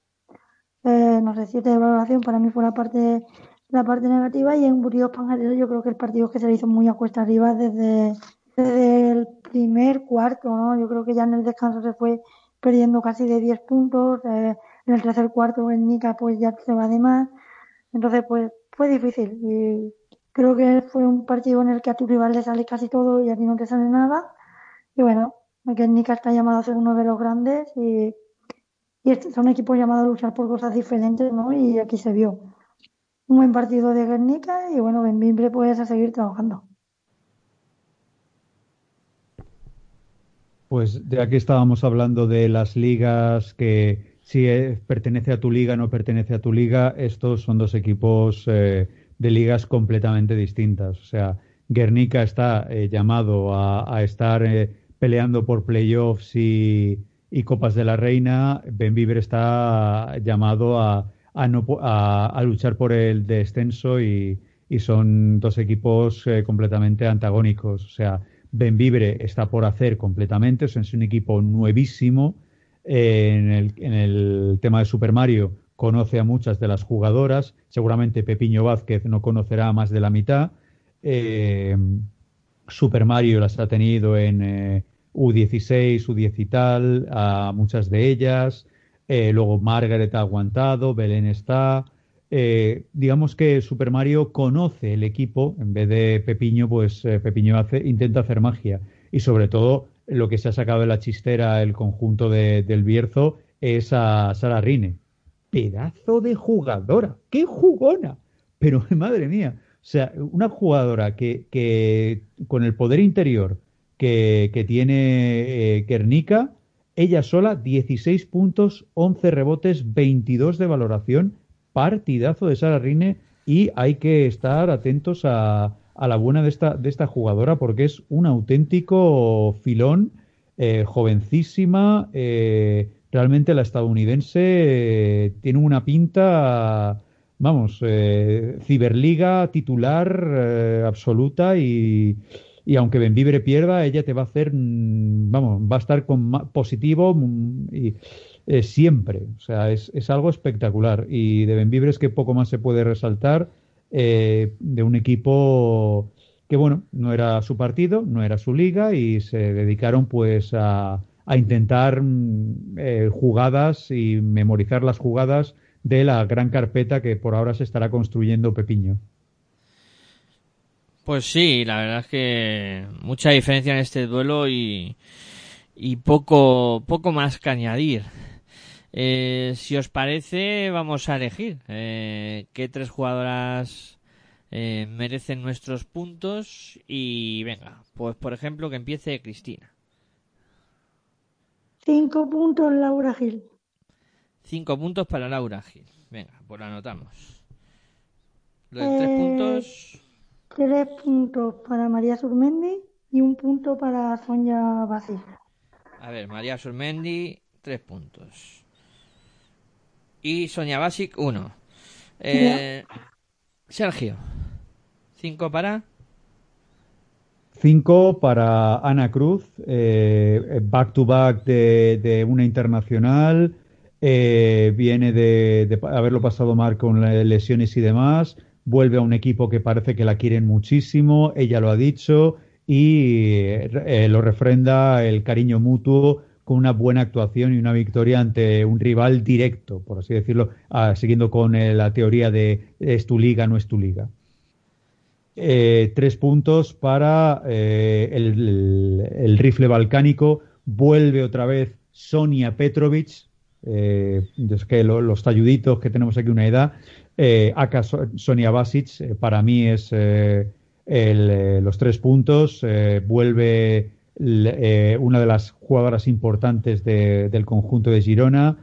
eh, no sé, 7 de valoración, para mí fue la parte la parte negativa y en Burgos Panjarero yo creo que el partido que se le hizo muy a cuesta arriba desde, desde el primer cuarto, ¿no? Yo creo que ya en el descanso se fue perdiendo casi de 10 puntos, eh, en el tercer cuarto en Nica pues ya se va de más, entonces pues fue difícil y creo que fue un partido en el que a tu rival le sale casi todo y a ti no te sale nada y bueno, que Nica está llamado a ser uno de los grandes y, y estos son equipos llamados a luchar por cosas diferentes, ¿no? Y aquí se vio un buen partido de Guernica y bueno, Benvibre puedes seguir trabajando. Pues de aquí estábamos hablando de las ligas que si eh, pertenece a tu liga no pertenece a tu liga. Estos son dos equipos eh, de ligas completamente distintas. O sea, Guernica está eh, llamado a, estar peleando por playoffs y, y Copas de la Reina. Benvibre está llamado a, a, luchar por el descenso y, y son dos equipos eh, completamente antagónicos. O sea, Benvibre está por hacer completamente, es un equipo nuevísimo. Eh, en, el, en el tema de Super Mario conoce a muchas de las jugadoras, seguramente Pepiño Vázquez no conocerá más de la mitad. Eh, Super Mario las ha tenido en eh, U16, U10 y tal, a muchas de ellas. Eh, luego Margaret ha aguantado, Belén está. Eh, digamos que Super Mario conoce el equipo, en vez de Pepiño, pues eh, Pepiño intenta hacer magia. Y sobre todo, lo que se ha sacado de la chistera el conjunto de- del Bierzo es a Sara Rine. Pedazo de jugadora, qué jugona. Pero madre mía, o sea, una jugadora que con el poder interior que, tiene eh, Guernica, ella sola 16 puntos, 11 rebotes, 22 de valoración, partidazo de Sara Rine y hay que estar atentos a, a la buena de esta, de esta jugadora porque es un auténtico filón, eh, jovencísima, eh, realmente la estadounidense eh, tiene una pinta, vamos, ciberliga titular absoluta y, y aunque Benvibre pierda, ella te va a hacer, mm, vamos, va a estar con positivo mm, y eh, siempre. O sea, es, es algo espectacular. Y de Benvibre es que poco más se puede resaltar eh, de un equipo que, bueno, no era su partido, no era su liga y se dedicaron pues a, a intentar mm, eh, jugadas y memorizar las jugadas de la gran carpeta que por ahora se estará construyendo Pepiño. Pues sí, la verdad es que mucha diferencia en este duelo y, y poco, poco más que añadir. Eh, si os parece, vamos a elegir eh, qué tres jugadoras eh, merecen nuestros puntos y venga, pues por ejemplo que empiece Cristina. Cinco puntos Laura Gil. Cinco puntos para Laura Gil. Venga, pues lo anotamos. Lo de tres Eh, puntos, Tres puntos para María Surmendi y un punto para Sonia Basir. a ver, María Surmendi, tres puntos. Y Sonia Basic, uno. Eh, Sergio, cinco para. Cinco para Ana Cruz, eh, back to back de, de una internacional, eh, viene de, de haberlo pasado mal con lesiones y demás, vuelve a un equipo que parece que la quieren muchísimo, ella lo ha dicho y eh, lo refrenda el cariño mutuo con una buena actuación y una victoria ante un rival directo, por así decirlo, ah, siguiendo con eh, la teoría de es tu liga, no es tu liga. Eh, tres puntos para el, rifle balcánico. Vuelve otra vez Sonia Petrovic. es que lo- los talluditos que tenemos aquí una edad. Eh, So- Sonia Basic, eh, para mí es eh, el, eh, los tres puntos. Vuelve una de las jugadoras importantes de- del conjunto de Girona.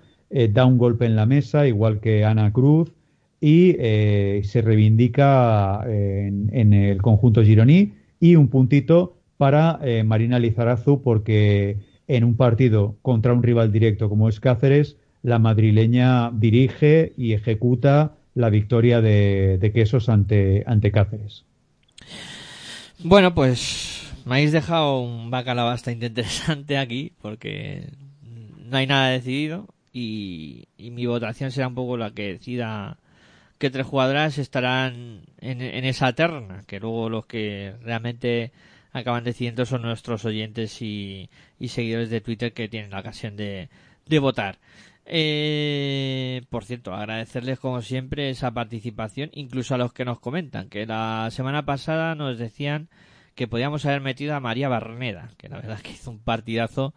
da un golpe en la mesa, igual que Ana Cruz y se reivindica en, el conjunto gironí y un puntito para Marina Lizarazu porque en un partido contra un rival directo como es Cáceres, la madrileña dirige y ejecuta la victoria de, Quesos ante, ante Cáceres. Bueno, pues me habéis dejado un bacalao bastante interesante aquí porque no hay nada decidido y, mi votación será un poco la que decida qué tres jugadoras estarán en, en esa terna, que luego los que realmente acaban decidiendo son nuestros oyentes y, y seguidores de Twitter que tienen la ocasión de votar. Eh, por cierto, agradecerles como siempre esa participación, incluso a los que nos comentan, que la semana pasada nos decían que podíamos haber metido a María Barneda, que la verdad que hizo un partidazo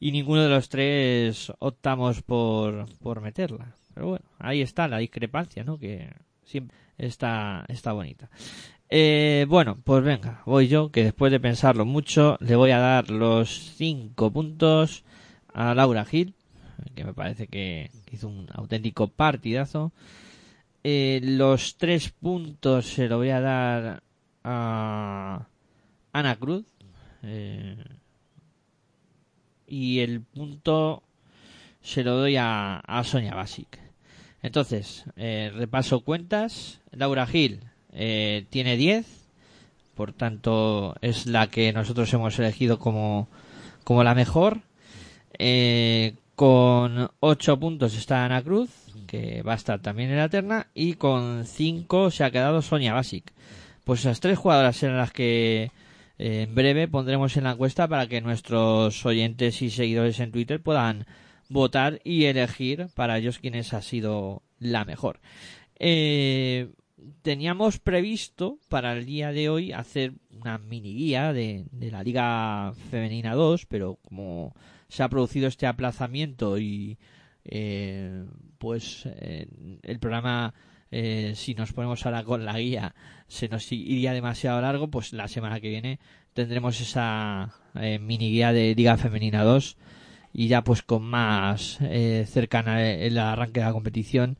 y ninguno de los tres optamos por, por meterla. Pero bueno, ahí está la discrepancia, ¿no? Que siempre está, está bonita. Eh, bueno, pues venga, voy yo, que después de pensarlo mucho, le voy a dar los cinco puntos a Laura Gil, que me parece que hizo un auténtico partidazo. Eh, los tres puntos se lo voy a dar a Ana Cruz. eh, y el punto se lo doy a, a Sonia Basic. Entonces, eh, repaso cuentas. Laura Gil tiene 10, por tanto es la que nosotros hemos elegido como, como la mejor. Eh, con 8 puntos está Ana Cruz, que va a estar también en la terna, y con 5 se ha quedado Sonia Basic. Pues esas tres jugadoras serán las que eh, en breve pondremos en la encuesta para que nuestros oyentes y seguidores en Twitter puedan votar y elegir para ellos quiénes ha sido la mejor. Eh, teníamos previsto para el día de hoy hacer una mini guía de, de la Liga Femenina 2, pero como se ha producido este aplazamiento y eh, pues eh, el programa eh, si nos ponemos ahora con la guía se nos iría demasiado largo pues la semana que viene tendremos esa eh, mini guía de Liga Femenina 2 y ya pues con más eh, cercana el arranque de la competición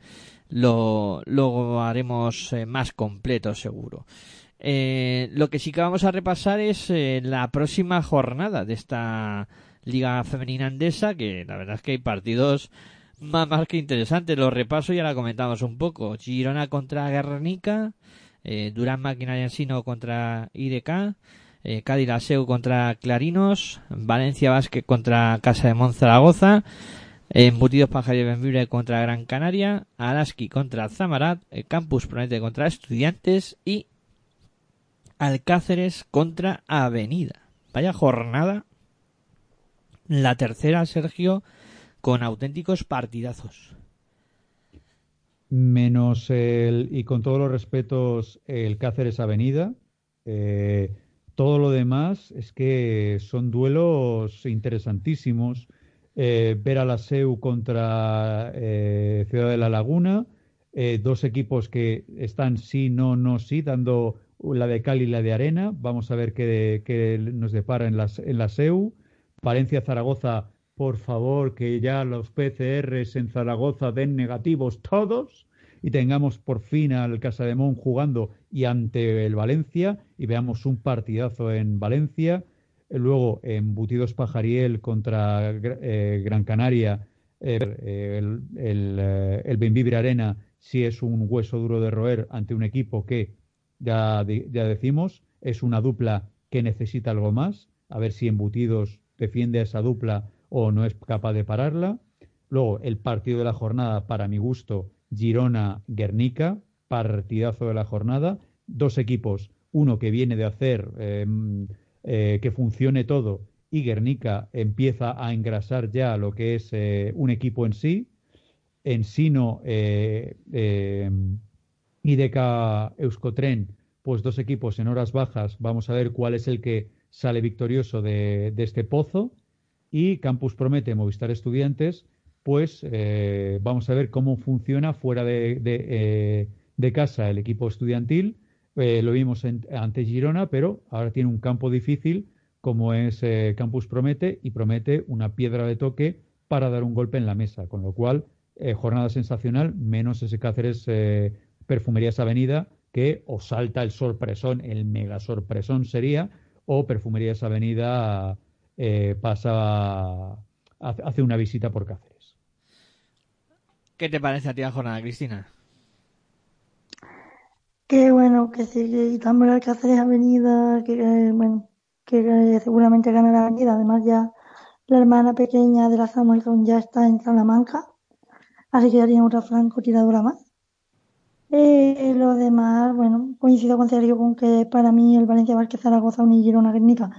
lo, lo haremos más completo seguro. Lo que sí que vamos a repasar es la próxima jornada de esta Liga Femenina Andesa, que la verdad es que hay partidos más, más que interesantes. Los repaso y ahora comentamos un poco. Girona contra Guernica, eh, Durán Maquinaria Ensino contra IDK, eh, Cádiz contra Clarinos, Valencia Vázquez contra Casa de Monzaragoza, Embutidos Pajarillos Benvibre contra Gran Canaria, Araski contra Zamarat, eh, Campus Promete contra Estudiantes y Alcáceres contra Avenida. Vaya jornada. La tercera, Sergio, con auténticos partidazos. Menos el, y con todos los respetos, el Cáceres Avenida. Eh, todo lo demás es que son duelos interesantísimos. Eh, ver a la SEU contra eh, Ciudad de la Laguna, dos equipos que están sí, no, no, sí, dando la de Cali y la de Arena. Vamos a ver qué, qué nos depara en, las, en la SEU. Valencia-Zaragoza, por favor, que ya los PCRs en Zaragoza den negativos todos y tengamos por fin al Casademón jugando y ante el Valencia y veamos un partidazo en Valencia. Luego, embutidos Pajariel contra eh, Gran Canaria, eh, el, el, eh, Arena sí es un hueso duro de roer ante un equipo que, ya, ya decimos, es una dupla que necesita algo más. A ver si embutidos defiende a esa dupla o no es capaz de pararla. Luego, el partido de la jornada, para mi gusto, Girona-Guernica, partidazo de la jornada. Dos equipos, uno que viene de hacer eh, eh, que funcione todo y Guernica empieza a engrasar ya lo que es eh, un equipo en sí. En Sino, eh, eh, IDK Euskotren, pues dos equipos en horas bajas. Vamos a ver cuál es el que sale victorioso de, este pozo. Y Campus Promete, Movistar Estudiantes, pues eh, vamos a ver cómo funciona fuera de, de, eh, casa el equipo estudiantil. Eh, lo vimos en, ante Girona, pero ahora tiene un campo difícil como es Campus Promete y promete una piedra de toque para dar un golpe en la mesa, con lo cual jornada sensacional, menos ese Cáceres Perfumerías Avenida que o salta el sorpresón, el mega sorpresón sería, o Perfumerías Avenida eh, pasa, hace una visita por Cáceres. ¿Qué te parece a ti la jornada, Cristina? Que bueno, que sí, que también el Cáceres Avenida, que eh, bueno, que eh, seguramente gana la Avenida. Además ya la hermana pequeña de la Samuelson ya está en Salamanca, así que haría otra francotiradora más. Eh, lo demás, bueno, coincido con Sergio con que para mí el Valencia Vázquez Zaragoza y Girona Guernica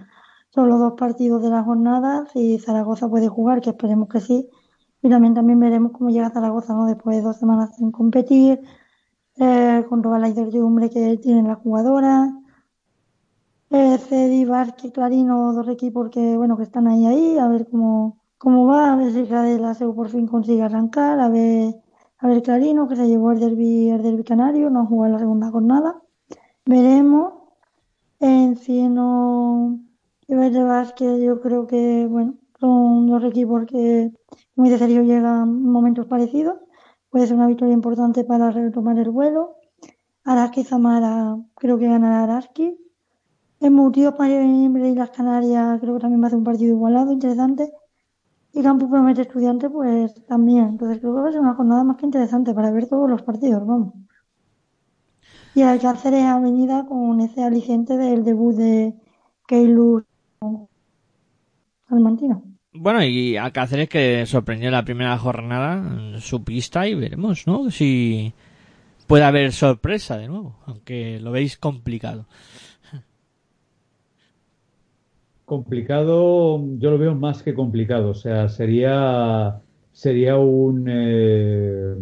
son los dos partidos de la jornada. Si Zaragoza puede jugar, que esperemos que sí, y también, también veremos cómo llega Zaragoza, ¿no? Después de dos semanas sin competir, eh, con toda la incertidumbre que tienen las jugadoras. Eh, Cedi, Vázquez, Clarino, dos equipos que, bueno, que están ahí, ahí, a ver cómo, cómo va, a ver si Cadel la SEU por fin consigue arrancar, a ver, a ver Clarino, que se llevó el derbi, el derbi canario, no jugó en la segunda jornada. Veremos. Encino y Verde Vázquez, yo creo que, bueno, son dos equipos que, como dice Sergio, llegan en momentos parecidos. Puede ser una victoria importante para retomar el vuelo. Araski Zamara, creo que ganará Araski. Embutidos para y las Canarias, creo que también va a ser un partido igualado, interesante. Y Campus Promete Estudiante, pues también. Entonces creo que va a ser una jornada más que interesante para ver todos los partidos, vamos. Y el Alcáceres Avenida con ese aliciente del debut de Keylor Salmantino. Bueno, y Alcáceres que sorprendió la primera jornada en su pista y veremos, ¿no? Si puede haber sorpresa de nuevo, aunque lo veis complicado. Complicado, yo lo veo más que complicado. O sea, sería sería un, eh,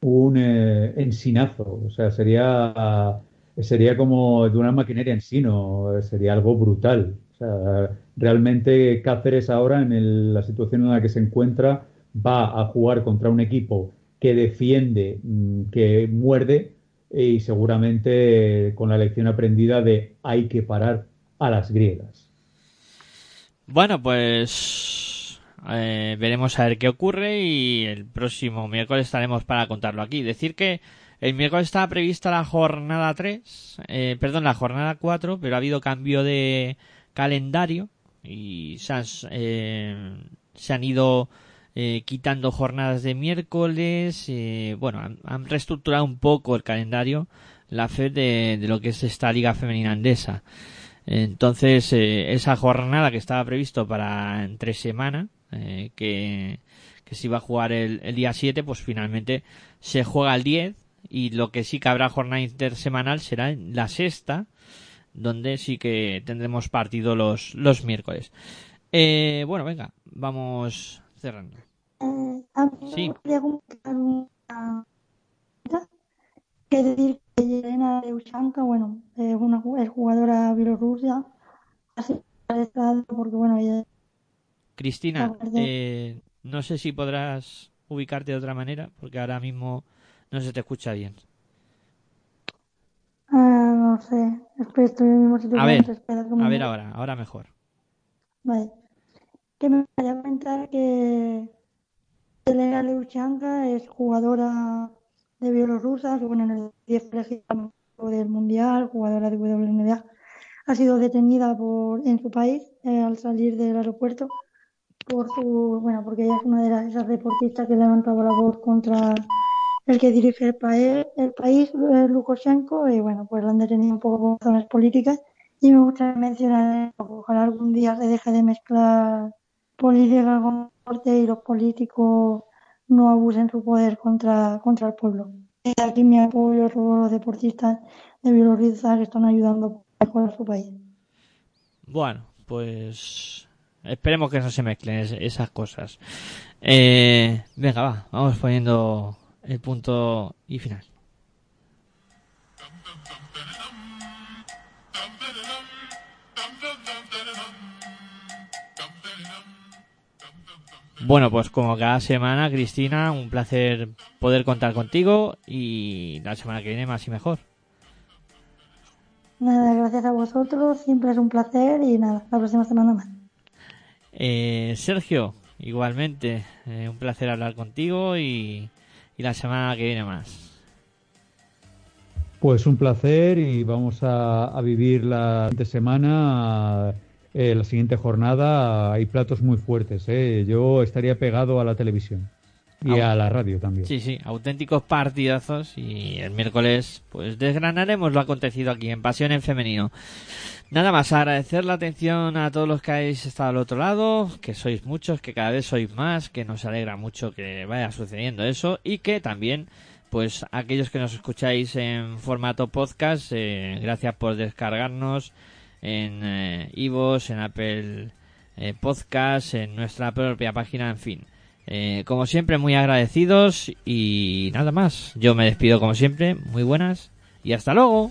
un eh, ensinazo, o sea, sería, sería como de una maquinaria en sino, sería algo brutal. O sea, realmente Cáceres ahora, en la situación en la que se encuentra, va a jugar contra un equipo que defiende, mm, que muerde y seguramente con la lección aprendida de hay que parar a las griegas. Bueno, pues eh, veremos a ver qué ocurre y el próximo miércoles estaremos para contarlo aquí. Decir que el miércoles estaba prevista la jornada 3, eh, perdón, la jornada 4, pero ha habido cambio de calendario y se han, eh, se han ido eh, quitando jornadas de miércoles. eh, bueno, han, han reestructurado un poco el calendario, la fe de, lo que es esta liga femenina andesa. Entonces, eh, esa jornada que estaba previsto para entre semana, eh, que, que se iba a jugar el, el día 7, pues finalmente se juega el 10 y lo que sí que habrá jornada intersemanal será en la sexta, donde sí que tendremos partido los, los miércoles. Eh, bueno, venga, vamos cerrando. Eh, Sí. gustaría comentar una cosa, que decir que Yelena Leushanka, bueno, es una es jugadora bielorrusia, así porque bueno, ella Cristina, eh, no sé si podrás ubicarte de otra manera, porque ahora mismo no se te escucha bien. Ah, no sé, estoy en el mismo sitio A ver, que a me- ver ahora, ahora mejor. Vale. Que me gustaría comentar que Elena Leushanka es jugadora de Bielorrusia, que bueno, en el 10 elegida del Mundial, jugadora de WNBA. Ha sido detenida por, en su país eh, al salir del aeropuerto por su, bueno, porque ella es una de esas deportistas que levantaba la voz contra el que dirige el país, el país eh, Lukashenko, y bueno, pues la han detenido un poco por razones políticas. Y me gustaría mencionar, ojalá algún día se deje de mezclar política con deporte y los políticos no abusen su poder contra, contra el pueblo. Desde aquí mi apoyo a todos los deportistas de Bielorrusia que están ayudando a mejorar su país. Bueno, pues esperemos que no se mezclen es- esas cosas. Eh, venga, va, vamos poniendo el punto y final. Bueno, pues como cada semana, Cristina, un placer poder contar contigo y la semana que viene más y mejor. Nada, gracias a vosotros, siempre es un placer y nada, la próxima semana más. Eh, Sergio, igualmente, eh, un placer hablar contigo y, y la semana que viene más. Pues un placer y vamos a, a vivir la siguiente semana, eh, la siguiente jornada. Hay platos muy fuertes. ¿eh? Yo estaría pegado a la televisión y a la radio también. Sí, sí, auténticos partidazos y el miércoles pues desgranaremos lo acontecido aquí en Pasión en Femenino. Nada más, agradecer la atención a todos los que habéis estado al otro lado, que sois muchos, que cada vez sois más, que nos alegra mucho que vaya sucediendo eso y que también pues aquellos que nos escucháis en formato podcast, eh, gracias por descargarnos en eh, en Apple eh, Podcast, en nuestra propia página, en fin. Eh, como siempre, muy agradecidos y nada más. Yo me despido como siempre. Muy buenas y hasta luego.